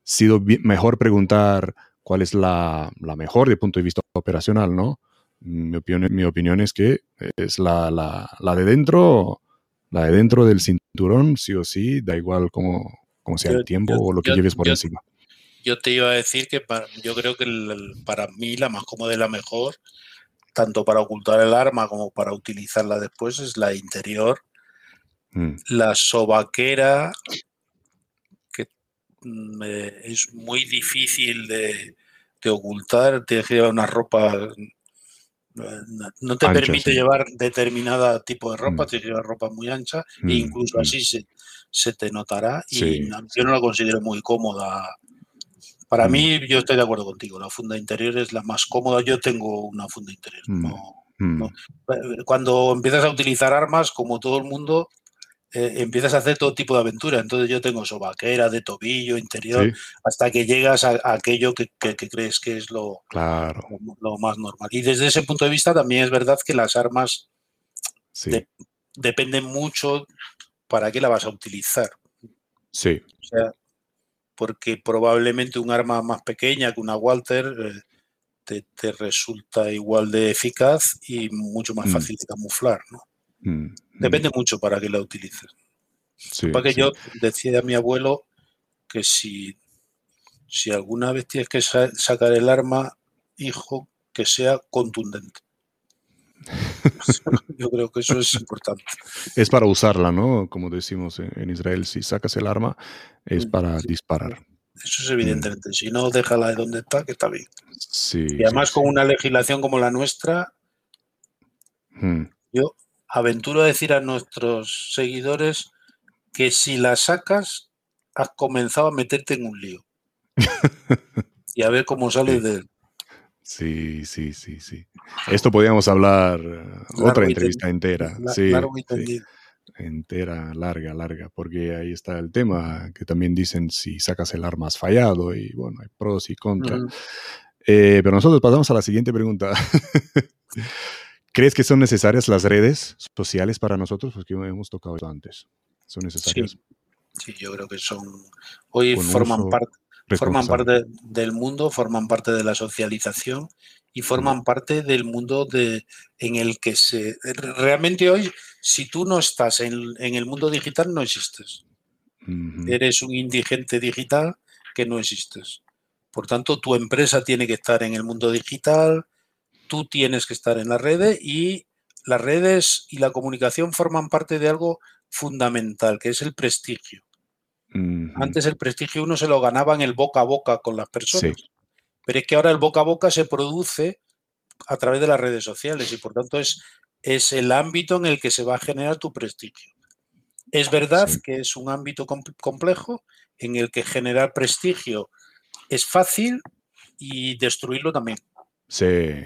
sido mejor preguntar cuál es la, mejor de punto de vista operacional, ¿no? Mi opinión, mi opinión es que es la, de dentro, la de dentro del cinturón, sí o sí, da igual cómo, sea el tiempo o lo que lleves por encima. Yo te iba a decir que yo creo que para mí la más cómoda y la mejor, tanto para ocultar el arma como para utilizarla después, es la interior. Mm. La sobaquera eh, es muy difícil de, ocultar, te lleva una ropa, no te permite llevar determinada tipo de ropa, mm. te lleva ropa muy ancha e mm, incluso así se, te notará y yo no la considero muy cómoda. Para mí, yo estoy de acuerdo contigo, la funda interior es la más cómoda, yo tengo una funda interior. Cuando empiezas a utilizar armas, como todo el mundo, eh, empiezas a hacer todo tipo de aventura. Entonces yo tengo sobaquera, de tobillo, interior, hasta que llegas a, aquello que, crees que es lo, claro. lo, más normal. Y desde ese punto de vista también es verdad que las armas dependen mucho para qué la vas a utilizar. Sí. O sea, porque probablemente un arma más pequeña que una Walter eh, te, resulta igual de eficaz y mucho más mm. fácil de camuflar, ¿no? Mm. Depende mucho para que la utilices. para que yo decía a mi abuelo que si, si alguna vez tienes que sacar el arma, hijo, que sea contundente. (laughs) Yo creo que eso es importante. Es para usarla, ¿no? Como decimos en Israel, si sacas el arma, es mm, para disparar. Eso es evidentemente. Si no, déjala de donde está, que está bien. Sí, y además con una legislación como la nuestra, mm. yo aventuro a decir a nuestros seguidores que si la sacas, has comenzado a meterte en un lío. (laughs) y a ver cómo sales de él. Sí, sí, sí, sí. Esto podríamos hablar otra entrevista entera. sí, Entera, larga, larga, porque ahí está el tema que también dicen si sacas el arma has fallado y bueno, hay pros y contras. Eh, pero nosotros pasamos a la siguiente pregunta. (laughs) ¿Crees que son necesarias las redes sociales para nosotros? Porque hemos tocado esto antes. ¿Son necesarias? Sí, yo creo que son. Hoy forman parte forman parte del mundo, forman parte de la socialización y forman parte del mundo de, en el que se... Realmente hoy, si tú no estás en, el mundo digital, no existes. Eres un indigente digital que no existes. Por tanto, tu empresa tiene que estar en el mundo digital, tú tienes que estar en las redes y las redes y la comunicación forman parte de algo fundamental, que es el prestigio. Antes el prestigio uno se lo ganaba en el boca a boca con las personas. Pero es que ahora el boca a boca se produce a través de las redes sociales y por tanto es, es el ámbito en el que se va a generar tu prestigio. Es verdad que es un ámbito complejo en el que generar prestigio es fácil y destruirlo también. Sí,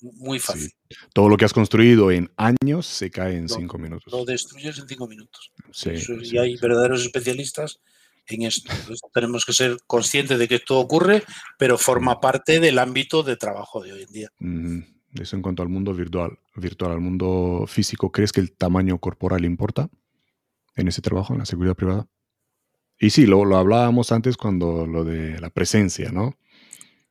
muy fácil. Todo lo que has construido en años se cae en cinco minutos. Lo destruyes en cinco minutos. y hay verdaderos especialistas en esto. tenemos que ser conscientes de que esto ocurre, pero forma parte del ámbito de trabajo de hoy en día. Eso en cuanto al mundo virtual, virtual, al mundo físico, ¿crees que el tamaño corporal importa en ese trabajo, en la seguridad privada? Y sí, lo, lo hablábamos antes cuando lo de la presencia, ¿no?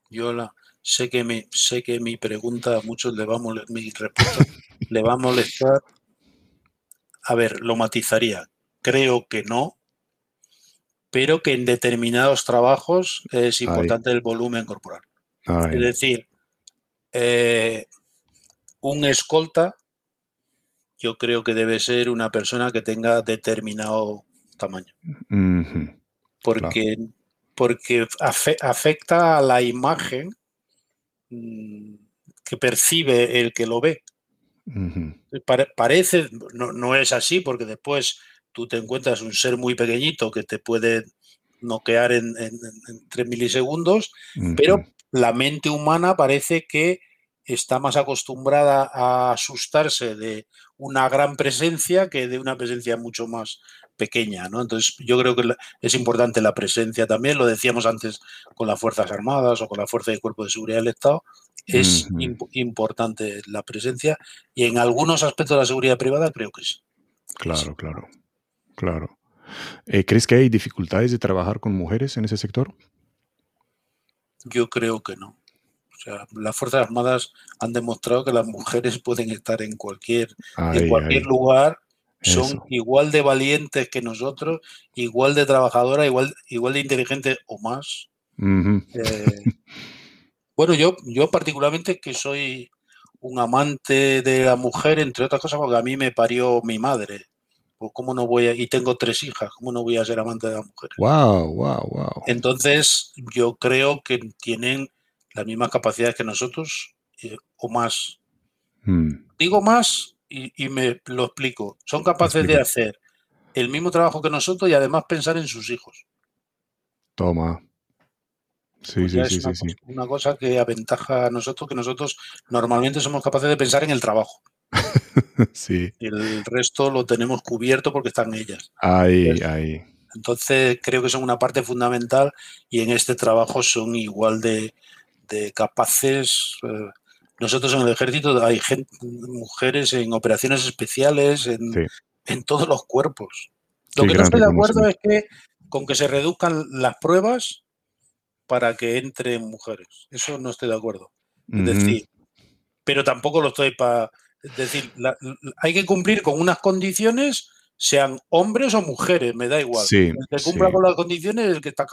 Yo la, Sé que, me, sé que mi pregunta a muchos le va a molestar, mi respuesta le va a molestar. A ver, lo matizaría. Creo que no, pero que en determinados trabajos es importante el volumen corporal. Es decir, eh, un escolta, yo creo que debe ser una persona que tenga determinado tamaño. Porque, porque afecta a la imagen que percibe el que lo ve. parece, no, es así, porque después tú te encuentras un ser muy pequeñito que te puede noquear en, en, 3 milisegundos, pero la mente humana parece que está más acostumbrada a asustarse de una gran presencia que de una presencia mucho más pequeña, ¿no? Entonces, yo creo que es importante la presencia también, lo decíamos antes con las Fuerzas Armadas o con la Fuerza de Cuerpo de Seguridad del Estado, es importante la presencia y en algunos aspectos de la seguridad privada creo que sí. Claro, claro, claro. Eh, ¿Crees que hay dificultades de trabajar con mujeres en ese sector? Yo creo que no. O sea, las Fuerzas Armadas han demostrado que las mujeres (laughs) pueden estar en cualquier, en cualquier lugar son igual de valientes que nosotros, igual de trabajadoras, igual, igual de inteligentes o más. Eh, bueno, yo, yo particularmente que soy un amante de la mujer, entre otras cosas, porque a mí me parió mi madre. Pues cómo no voy a, y tengo tres hijas, ¿cómo no voy a ser amante de la mujer? Wow, wow, wow. Entonces, yo creo que tienen las mismas capacidades que nosotros eh, o más. Mm. Digo más y, me lo explico. Son capaces de hacer el mismo trabajo que nosotros y además pensar en sus hijos. Toma. Sí, sí, sí, una, sí, cosa, una cosa que aventaja a nosotros, que nosotros normalmente somos capaces de pensar en el trabajo. (laughs) sí. Y el resto lo tenemos cubierto porque están ellas. Ahí, ahí. Entonces creo que son una parte fundamental y en este trabajo son igual de, capaces. Eh, nosotros en el ejército hay mujeres en operaciones especiales, en, todos los cuerpos. Lo que no estoy de acuerdo es que con que se reduzcan las pruebas para que entren mujeres. Eso no estoy de acuerdo. Es decir, pero tampoco lo estoy para... decir, hay que cumplir con unas condiciones sean hombres o mujeres, me da igual. Sí, el que cumpla con las condiciones es el que está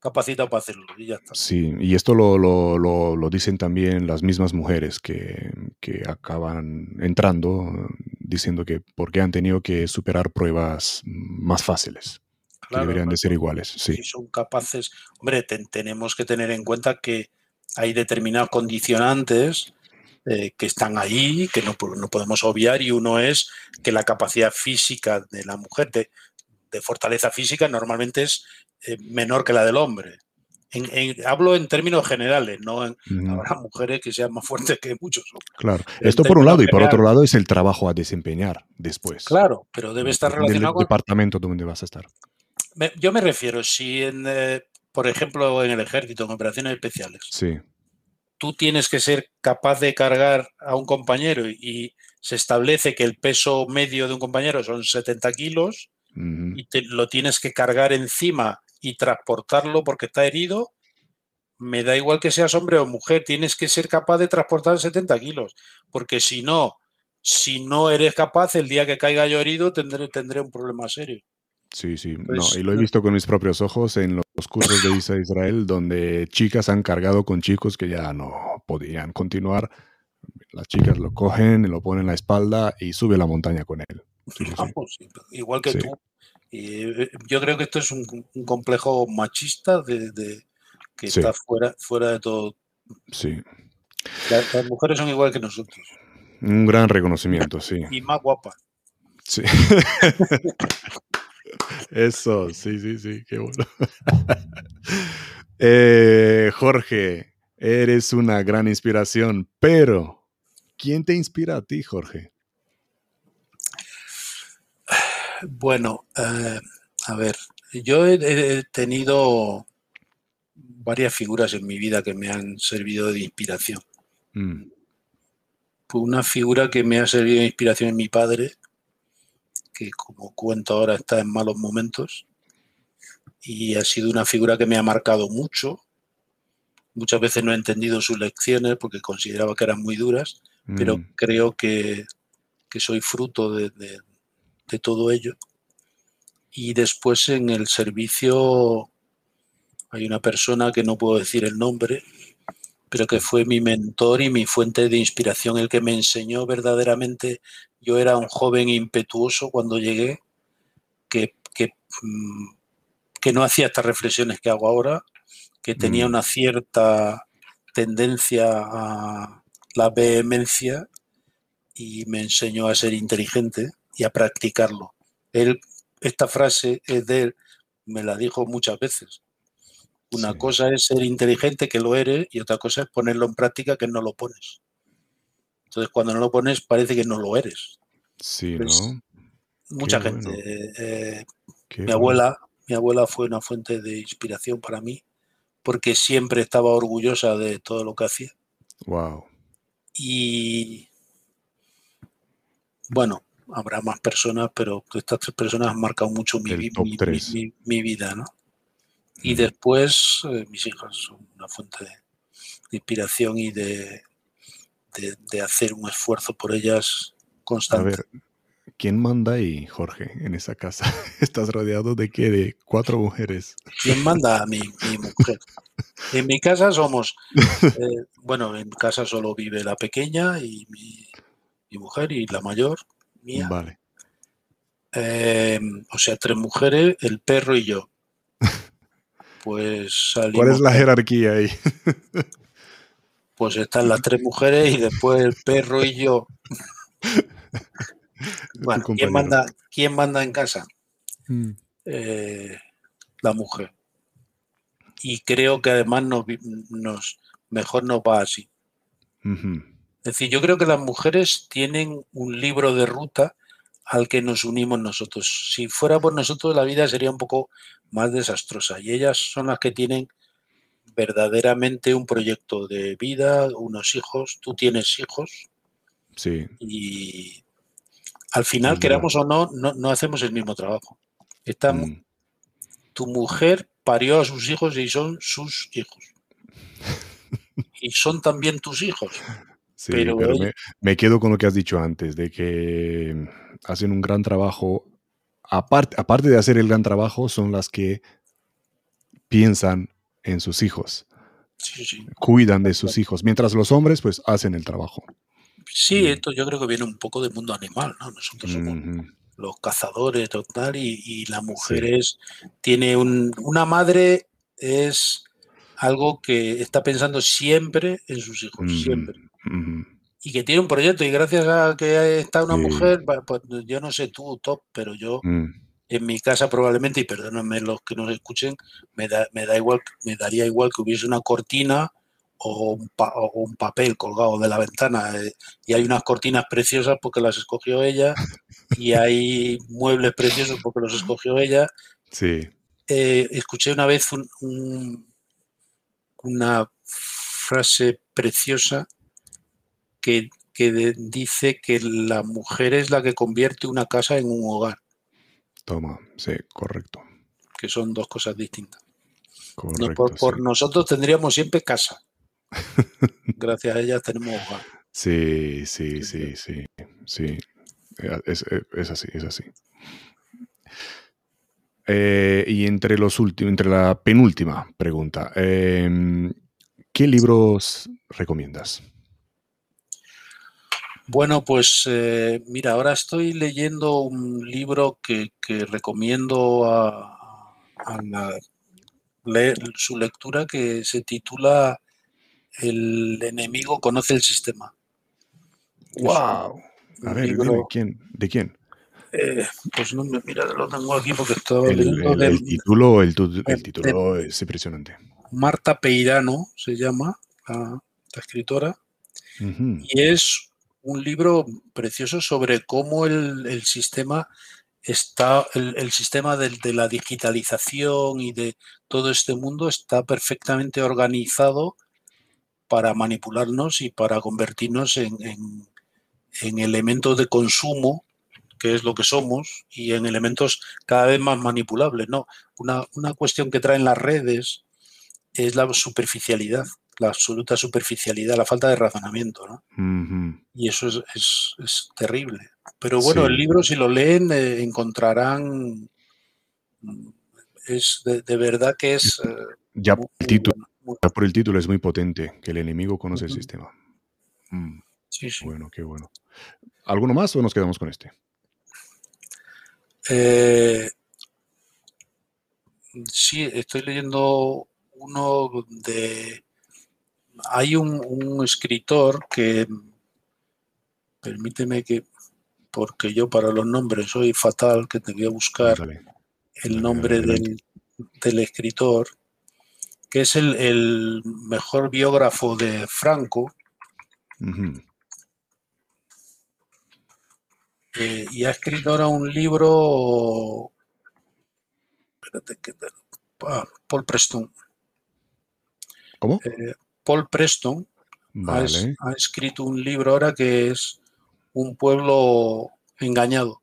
capacitado para hacerlo y ya está. Sí, y esto lo, lo, dicen también las mismas mujeres que, que, acaban entrando diciendo que porque han tenido que superar pruebas más fáciles. que deberían de ser iguales. Sí. Si son capaces, hombre, tenemos que tener en cuenta que hay determinados condicionantes eh, que están ahí, que no, no, podemos obviar, y uno es que la capacidad física de la mujer, de, fortaleza física, normalmente es eh, menor que la del hombre. hablo en términos generales, no en, habrá mujeres que sean más fuertes que muchos hombres. Claro, esto por un lado, y por otro lado es el trabajo a desempeñar después. Claro, pero debe estar relacionado con el departamento donde vas a estar. yo me refiero, si en, eh, por ejemplo, en el ejército, en operaciones especiales, sí tú tienes que ser capaz de cargar a un compañero y se establece que el peso medio de un compañero son 70 kilos y te, lo tienes que cargar encima y transportarlo porque está herido, me da igual que seas hombre o mujer, tienes que ser capaz de transportar 70 kilos, porque si no, si no eres capaz, el día que caiga yo herido tendré, tendré un problema serio. Sí, sí, no, pues, y lo he visto con mis propios ojos en los cursos de Isa Israel, donde chicas han cargado con chicos que ya no podían continuar. Las chicas lo cogen, lo ponen en la espalda y sube la montaña con él. igual que tú. Eh, yo creo que esto es un, complejo machista de, que está fuera, fuera de todo. Sí. Las, mujeres son igual que nosotros. Un gran reconocimiento, sí. Y más guapas. Sí. (laughs) Eso, sí, sí, sí, qué bueno. (laughs) Eh, Jorge, eres una gran inspiración, pero ¿quién te inspira a ti, Jorge? Bueno, eh, a ver, yo he, tenido varias figuras en mi vida que me han servido de inspiración. Mm. Una figura que me ha servido de inspiración es mi padre, que como cuento ahora está en malos momentos y ha sido una figura que me ha marcado mucho. Muchas veces no he entendido sus lecciones porque consideraba que eran muy duras, pero mm. creo que, soy fruto de, de, todo ello. Y después en el servicio hay una persona que no puedo decir el nombre, pero que fue mi mentor y mi fuente de inspiración, el que me enseñó verdaderamente. Yo era un joven impetuoso cuando llegué, que, que, mm, no hacía estas reflexiones que hago ahora, que tenía mm. una cierta tendencia a la vehemencia y me enseñó a ser inteligente y a practicarlo. Él, esta frase es de él, me la dijo muchas veces. Una cosa es ser inteligente, que lo eres, y otra cosa es ponerlo en práctica, que no lo pones. Entonces, cuando no lo pones, parece que no lo eres. Sí, pues, ¿no? Mucha gente. Eh, mi abuela, mi abuela fue una fuente de inspiración para mí, porque siempre estaba orgullosa de todo lo que hacía. Wow. Y bueno, habrá más personas, pero estas tres personas han marcado mucho mi, mi vida, ¿no? Y después eh, mis hijas son una fuente de, inspiración y de, de, hacer un esfuerzo por ellas constante. A ver, ¿quién manda ahí, Jorge, en esa casa? (laughs) ¿Estás rodeado de qué? De cuatro mujeres. ¿Quién manda a mi, mi mujer? En mi casa somos, (laughs) eh, bueno, en casa solo vive la pequeña y mi, mi mujer y la mayor, mía. Vale. Eh, o sea, tres mujeres, el perro y yo (laughs) pues ¿Cuál es la jerarquía ahí? Pues están las tres mujeres y después el perro y yo. (laughs) Bueno, ¿quién manda, ¿quién manda en casa? Mm. Eh, la mujer. Y creo que además nos, mejor nos va así. Es decir, yo creo que las mujeres tienen un libro de ruta al que nos unimos nosotros. Si fuera por nosotros, la vida sería un poco más desastrosa. Y ellas son las que tienen verdaderamente un proyecto de vida, unos hijos. Tú tienes hijos. Sí. Y al final, queramos o no, no, hacemos el mismo trabajo. Mm. Tu mujer parió a sus hijos y son sus hijos. (laughs) y son también tus hijos. Sí, pero, me, me, quedo con lo que has dicho antes, de que hacen un gran trabajo aparte, aparte de hacer el gran trabajo, son las que piensan en sus hijos. Cuidan de sus hijos, mientras los hombres pues hacen el trabajo. Sí, esto yo creo que viene un poco del mundo animal, ¿no? Nosotros somos los cazadores, total, y, y la mujer es, tiene un, una madre es algo que está pensando siempre en sus hijos, siempre. Y que tiene un proyecto, y gracias a que está una mujer, pues yo no sé tú, Top, pero yo mm. En mi casa probablemente, y perdónenme los que nos escuchen, me, da, me da igual, me daría igual que hubiese una cortina o un, papel colgado de la ventana. Eh, y hay unas cortinas preciosas porque las escogió ella, y hay muebles preciosos porque los escogió ella. Sí. Eh, escuché una vez una frase preciosa que, dice que la mujer es la que convierte una casa en un hogar. Toma, sí, correcto. Que son dos cosas distintas. por, nosotros tendríamos siempre casa. (laughs) Gracias a ellas tenemos hogar. Sí, sí, sí, sí, sí. Es, es así, es así. Eh, y entre los últimos, entre la penúltima pregunta, em, ¿qué libros recomiendas? Bueno, pues eh, mira, ahora estoy leyendo un libro que, recomiendo a, leer su lectura que se titula El enemigo conoce el sistema. ¡Wow! A ver, ¿de quién? ¿De quién? Eh, pues no me mira, lo tengo aquí porque estaba el, el, título, el, título es impresionante. Marta Peirano se llama la, escritora y es un libro precioso sobre cómo el, sistema está, el, sistema de, la digitalización y de todo este mundo está perfectamente organizado para manipularnos y para convertirnos en, en elementos de consumo que es lo que somos, y en elementos cada vez más manipulables. ¿no? Una, cuestión que traen las redes es la superficialidad, la absoluta superficialidad, la falta de razonamiento. ¿no? Y eso es, terrible. Pero bueno, el libro, si lo leen, eh, encontrarán. Es de, verdad que es. Eh, ya, el título, por el título es muy potente, que el enemigo conoce el sistema. Mm. Sí, sí. Bueno, qué bueno. ¿Alguno más o nos quedamos con este? Eh, sí, estoy leyendo uno de... Hay un, escritor que... Permíteme que... Porque yo para los nombres soy fatal, que te voy a buscar el nombre del, escritor, que es el, mejor biógrafo de Franco. Eh, y ha escrito ahora un libro. Espérate, que ah, Paul Preston. ¿Cómo? Eh, Paul Preston ha, escrito un libro ahora que es Un pueblo engañado.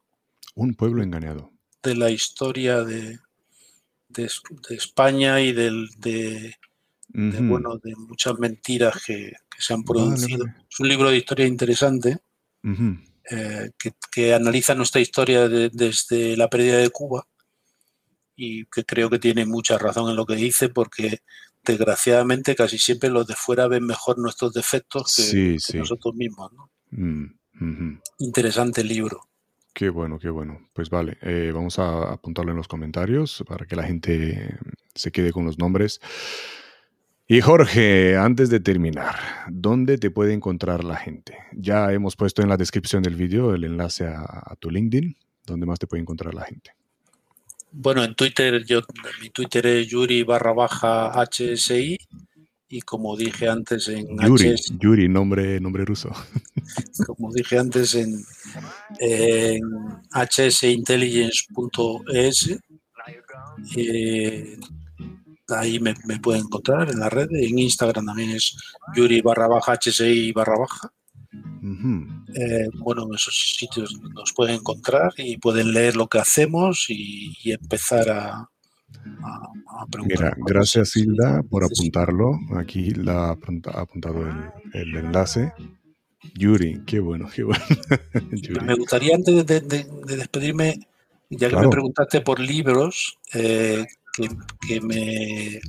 Un pueblo engañado. De la historia de, de, España y del, de, bueno, de muchas mentiras que, se han producido. Es un libro de historia interesante. Eh, que, analiza nuestra historia desde la pérdida de Cuba y que creo que tiene mucha razón en lo que dice porque desgraciadamente casi siempre los de fuera ven mejor nuestros defectos que, nosotros mismos. Mm, Interesante libro. Qué bueno, qué bueno. Pues vale, eh, vamos a apuntarlo en los comentarios para que la gente se quede con los nombres. Y Jorge, antes de terminar, ¿dónde te puede encontrar la gente? Ya hemos puesto en la descripción del vídeo el enlace a, tu LinkedIn. ¿Dónde más te puede encontrar la gente? Bueno, en Twitter, yo, mi Twitter es Yuri barra baja HSI y como dije antes en Yuri, Yuri nombre, nombre ruso. (laughs) Como dije antes en, en hsintelligence.es. Eh, ahí me, me pueden encontrar en la red. En Instagram también es Yuri barra baja HSI barra baja. Eh, bueno, en esos sitios nos pueden encontrar y pueden leer lo que hacemos y, empezar a, preguntar. gracias Hilda por apuntarlo. Aquí la ha apuntado el, enlace. Yuri, qué bueno, qué bueno. (laughs) Me gustaría antes de, despedirme Ya que me preguntaste por libros, eh, que, me...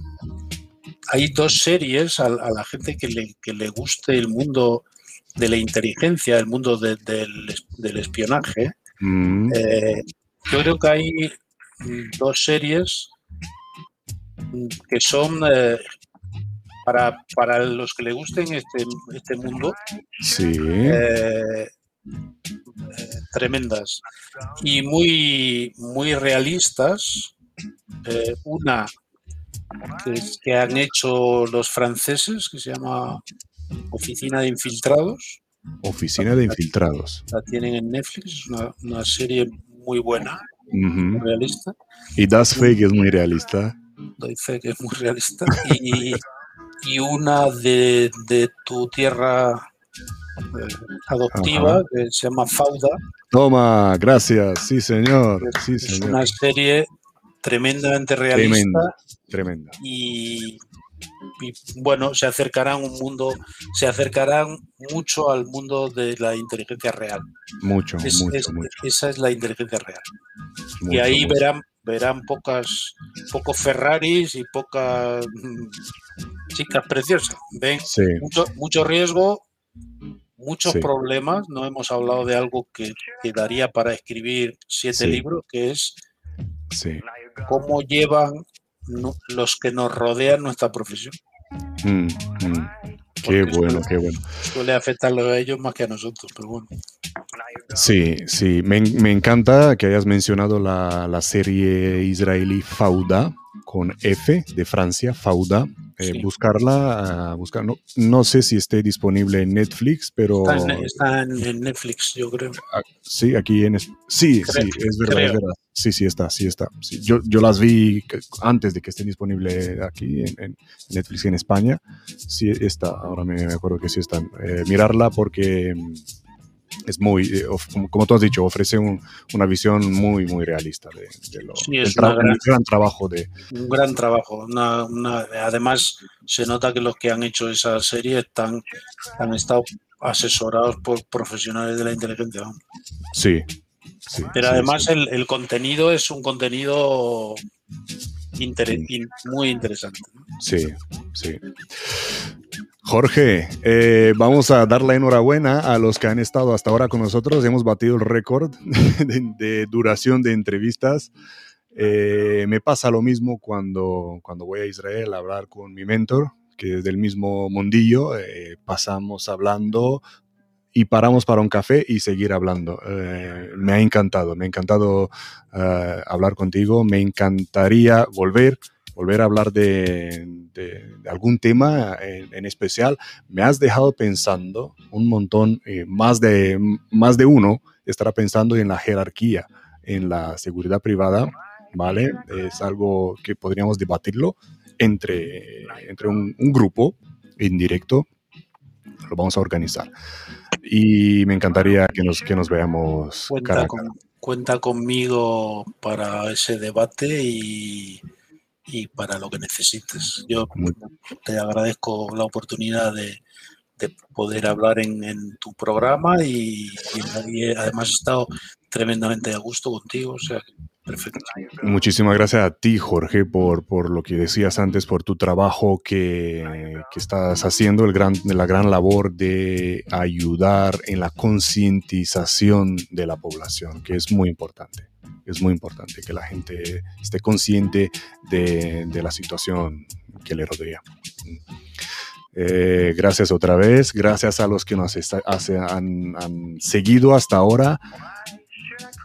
Hay dos series a, la gente que le, que le, guste el mundo de la inteligencia, el mundo del, espionaje. Mm. Eh, yo creo que hay dos series que son eh, para, para, los que le gusten este, este mundo. Sí. tremendas y muy, muy realistas. Eh, una que, han hecho los franceses, que se llama Oficina de Infiltrados. Oficina de Infiltrados. La, tienen en Netflix, una, serie muy buena, realista. Y Das que es muy realista. Doy fe que es muy realista. Y, y una de, de tu tierra eh, adoptiva que se llama Fauda. Toma, gracias, sí señor. Sí, es una serie tremendamente realista. Tremenda. Y, bueno, se acercarán un mundo, se acercarán mucho al mundo de la inteligencia real. Mucho, mucho, mucho. Esa es la inteligencia real. y ahí verán verán pocas pocos Ferraris y pocas chicas preciosas. Ven mucho, mucho riesgo, muchos problemas. No hemos hablado de algo que, daría para escribir siete libros, que es cómo llevan los que nos rodean nuestra profesión. Mm, mm. Qué bueno, qué bueno. Suele afectarlo a ellos más que a nosotros, pero bueno. Sí, sí, me, encanta que hayas mencionado la, la serie israelí Fauda con F de Francia, Fauda. Eh, buscarla, uh, buscar, no, no, sé si esté disponible en Netflix, pero... Está en, Netflix, yo creo. Ah, sí, aquí en... Sí, sí, es verdad, es verdad. Sí, sí está, sí está. Yo, yo las vi antes de que esté disponible aquí en, Netflix en España. Sí está, ahora me, acuerdo que sí están. Eh, mirarla porque es muy, eh, como, tú has dicho, ofrece una visión muy, muy realista de, lo, sí, es gran, gran, trabajo de... Un gran trabajo. además, se nota que los que han hecho esa serie están, han estado asesorados por profesionales de la inteligencia. Sí. Pero además El, el, contenido es un contenido muy interesante. Sí, sí. Jorge, eh, vamos a dar la enhorabuena a los que han estado hasta ahora con nosotros. Hemos batido el récord (laughs) de, duración de entrevistas. Eh, me pasa lo mismo cuando, cuando voy a Israel a hablar con mi mentor, que es del mismo mundillo. Eh, pasamos hablando y paramos para un café y seguir hablando. me ha encantado, me ha encantado hablar contigo. Me encantaría volver volver a hablar de, algún tema en, especial, me has dejado pensando un montón, eh, más, de, más de uno estará pensando en la jerarquía, en la seguridad privada, ¿vale? Es algo que podríamos debatirlo entre, entre un, grupo indirecto, lo vamos a organizar. Y me encantaría que nos, que nos veamos cuenta, cuenta conmigo para ese debate y y para lo que necesites. Yo te agradezco la oportunidad de, poder hablar en, tu programa y, además he estado tremendamente a gusto contigo. O sea, perfecto. Muchísimas gracias a ti, Jorge, por, por lo que decías antes, por tu trabajo que, que estás haciendo, el gran, la gran labor de ayudar en la concientización de la población, que es muy importante. Es muy importante que la gente esté consciente de, la situación que le rodea. Eh, gracias otra vez, gracias a los que nos han, seguido hasta ahora,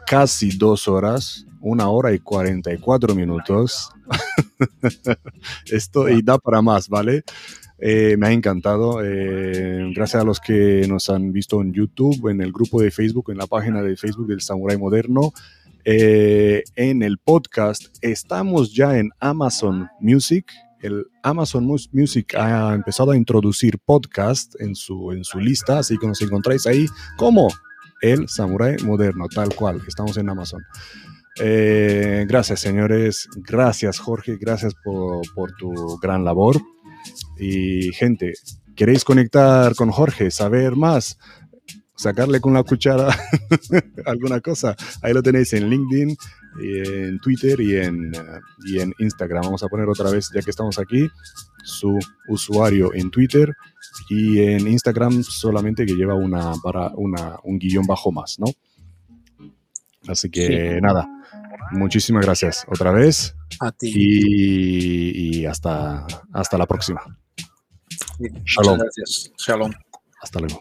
casi dos horas, una hora y 44 minutos. (laughs) Esto y da para más, ¿vale? Eh, me ha encantado. Eh, gracias a los que nos han visto en YouTube, en el grupo de Facebook, en la página de Facebook del Samurai Moderno. Eh, en el podcast. Estamos ya en Amazon Music. El Amazon Music ha empezado a introducir podcast en su, en su lista, así que nos encontráis ahí como el Samurai Moderno, tal cual. Estamos en Amazon. Eh, gracias, señores. Gracias, Jorge. Gracias por, por tu gran labor. Y gente, ¿queréis conectar con Jorge, saber más? sacarle con la cuchara (laughs) alguna cosa. Ahí lo tenéis en LinkedIn, en Twitter y en, y en Instagram. Vamos a poner otra vez, ya que estamos aquí, su usuario en Twitter y en Instagram solamente que lleva una, para una, un guion bajo más, ¿no? Así que nada, muchísimas gracias otra vez. A ti. Y, hasta, hasta la próxima. Shalom. gracias. Shalom. Hasta luego.